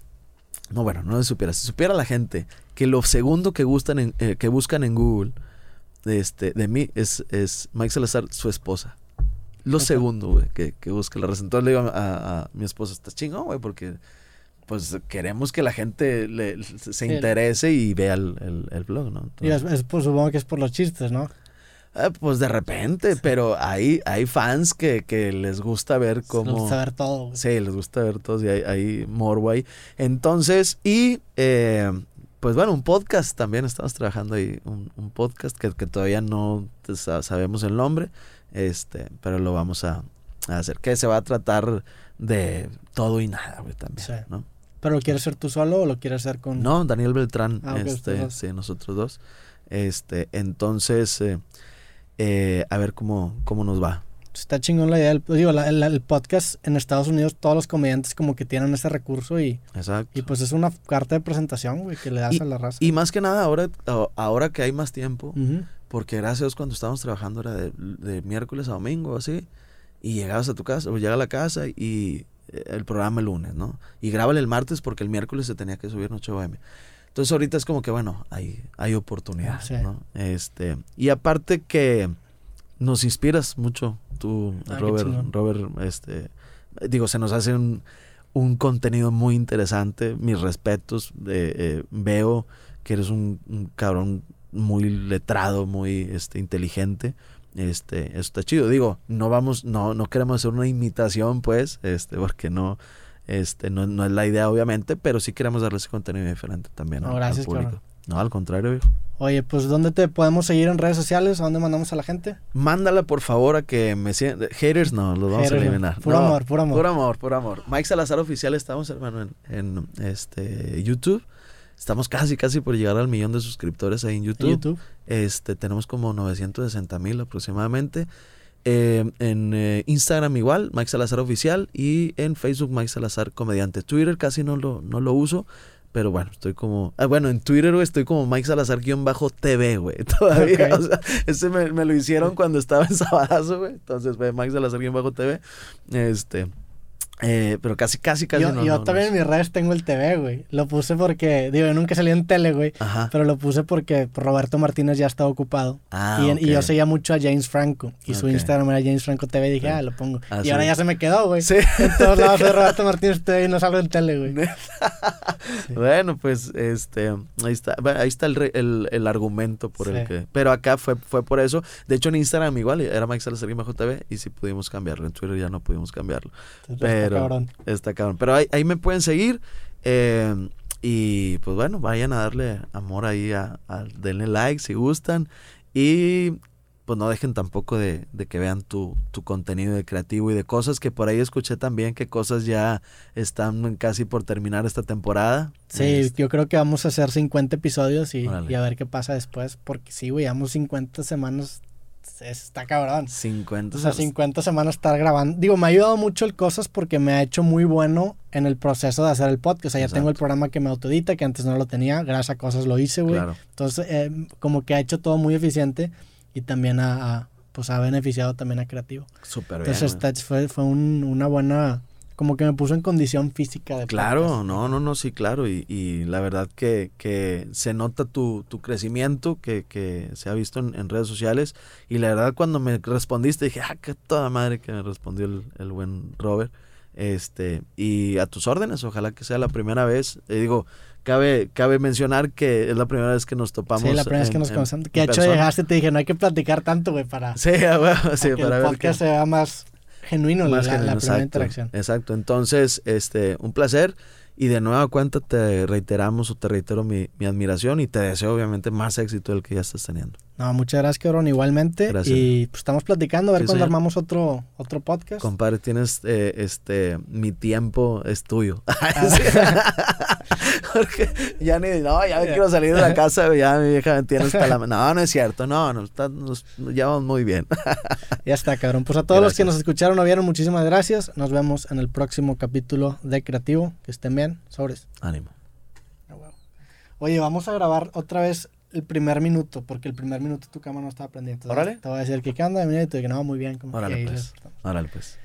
no, bueno, no si supieras, si supiera la gente que lo segundo que gustan en- eh, que buscan en Google de este de mí es es Mike Salazar, su esposa. Lo segundo, güey, que, que busque la raza. Entonces le digo a, a- a mi esposa, está chingón, güey, porque pues queremos que la gente le- se interese y vea el, el- el blog, ¿no? Y es, por- supongo que es por los chistes, ¿no? eh, pues de repente, pero hay, hay fans que, que les gusta ver cómo... Les saber todo. güey. Sí, les gusta ver todos y hay, hay morbo ahí. Entonces, y eh, pues bueno, un podcast también estamos trabajando ahí, un, un podcast que, que todavía no sabemos el nombre, este, pero lo vamos a, a hacer, que se va a tratar de todo y nada, güey, también, Sí. ¿no? ¿Pero lo quieres hacer tú solo o lo quieres hacer con...? No, Daniel Beltrán, Ah, este, sí, nosotros dos. Este, entonces, eh, eh, a ver cómo, cómo nos va. Está chingón la idea. del- digo, la- el, el podcast en Estados Unidos, todos los comediantes como que tienen ese recurso y, Exacto. y pues es una carta de presentación, güey, que le das a la raza. Y más que nada, ahora, ahora que hay más tiempo, porque gracias a Dios cuando estábamos trabajando era de, de miércoles a domingo, así, y llegabas a tu casa, o llega a la casa y eh, el programa el lunes, ¿no? Y grábale el martes porque el miércoles se tenía que subir Noche Bohemia. Entonces ahorita es como que, bueno, hay, hay oportunidad, Sí. ¿no? Este, y aparte que nos inspiras mucho, tú, Ah, Robert. Robert, este, digo, se nos hace un, un contenido muy interesante, mis respetos, eh, eh, veo que eres un, un cabrón muy letrado, muy este, inteligente, este, eso está chido, digo, no vamos, no, no queremos hacer una imitación, pues, este, porque no, este, no, no es la idea, obviamente, pero sí queremos darle ese contenido diferente también No, al- al gracias, público. cabrón. No, al contrario, viejo. Oye, pues ¿dónde te podemos seguir en redes sociales? ¿A dónde mandamos a la gente? Mándala por favor a que me sigan. Haters no, los vamos Haters a eliminar. Puro No, amor, puro amor. Puro amor, puro amor. Mike Salazar Oficial estamos, hermano, en, en, este YouTube. Estamos casi, casi por llegar al millón de suscriptores ahí en YouTube. En YouTube. Este, tenemos como 960 mil aproximadamente. Eh, en eh, Instagram igual, Mike Salazar Oficial. Y en Facebook, Mike Salazar Comediante. Twitter casi no lo, no lo uso. Pero bueno, estoy como... ah, bueno, en Twitter, güey, estoy como Mike Salazar-TV, güey. Todavía. O sea, ese me, me lo hicieron cuando estaba en Sabadazo, güey. Entonces fue Mike Salazar-TV. Este... eh, pero casi, casi, casi yo no. yo no, también no en mis redes tengo el TV, güey. Lo puse porque, digo, yo nunca salí en tele, güey. Ajá. Pero lo puse porque Roberto Martínez ya estaba ocupado. Ah, y, y yo seguía mucho a James Franco. Y su. Instagram era James Franco TV. Y dije, Sí. ah, lo pongo. Ah, y ahora ya se me quedó, güey. Sí. En todos lados de Roberto Martínez TV y no salgo en tele, güey. Sí. Bueno, pues este, ahí está, bueno, ahí está el, el, el argumento por el que. Pero acá fue, fue por eso. De hecho, en Instagram igual era Mike Salazar bajo TV y sí pudimos cambiarlo. En Twitter ya no pudimos cambiarlo. Entonces, Pero cabrón. está cabrón. Pero ahí, ahí me pueden seguir. eh, y pues bueno, vayan a darle amor ahí a, a- denle like si gustan. Y pues no dejen tampoco de, de que vean tu, tu contenido de creativo y de cosas que por ahí escuché también que cosas ya están casi por terminar esta temporada. Sí, Este, yo creo que vamos a hacer 50 episodios y a ver qué pasa después. Porque sí, güey, llevamos 50 semanas. Está cabrón. 50. O sea, 50 semanas estar grabando. Digo, me ha ayudado mucho el Cosas porque me ha hecho muy bueno en el proceso de hacer el podcast. O sea, ya tengo el Exacto. programa que me autodita, que antes no lo tenía. Gracias a Cosas lo hice, güey. Claro. Entonces, eh, como que ha hecho todo muy eficiente y también ha, ha, pues ha beneficiado también a Creativo. Súper bien. Entonces, fue, fue un- una buena... Como que me puso en condición física de Claro, podcast. no, no, no, sí, claro. Y, y la verdad que, que se nota tu, tu crecimiento que, que se ha visto en, en redes sociales. Y la verdad cuando me respondiste dije, ah, qué toda madre que me respondió el, el buen Robert. Este, y a tus órdenes, ojalá que sea la primera vez. Eh, digo, cabe, cabe mencionar que es la primera vez que nos topamos. Sí, la primera vez que nos conocemos. Que hecho llegaste y te dije, no hay que platicar tanto, güey, para, Sí, a huevo, sí, para que ver qué- se vea más genuino, Más la, la genuino, primera exacto, interacción. Exacto. Entonces, este, un placer. Y de nueva cuenta te reiteramos o te reitero mi, mi admiración y te deseo obviamente más éxito del que ya estás teniendo. No, muchas gracias, cabrón, igualmente. Gracias. Y pues estamos platicando, a ver Sí, cuándo señor. armamos otro, otro podcast. Compadre, tienes eh, este mi tiempo es tuyo. Porque ya ni no, ya me quiero salir de la casa, ya mi vieja me tiene hasta la No, no es cierto. No, no, está- nos, llevamos muy bien. Ya está, cabrón. Pues a todos los que nos escucharon o vieron, muchísimas gracias. Nos vemos en el próximo capítulo de Creativo. Que estén bien. Sobres. Ánimo. Oye, vamos a grabar otra vez el primer minuto, porque el primer minuto tu cámara no estaba prendiendo. Entonces, Órale. Te voy a decir que qué onda, y tú que no, muy bien. Como Órale, que pues. Órale pues.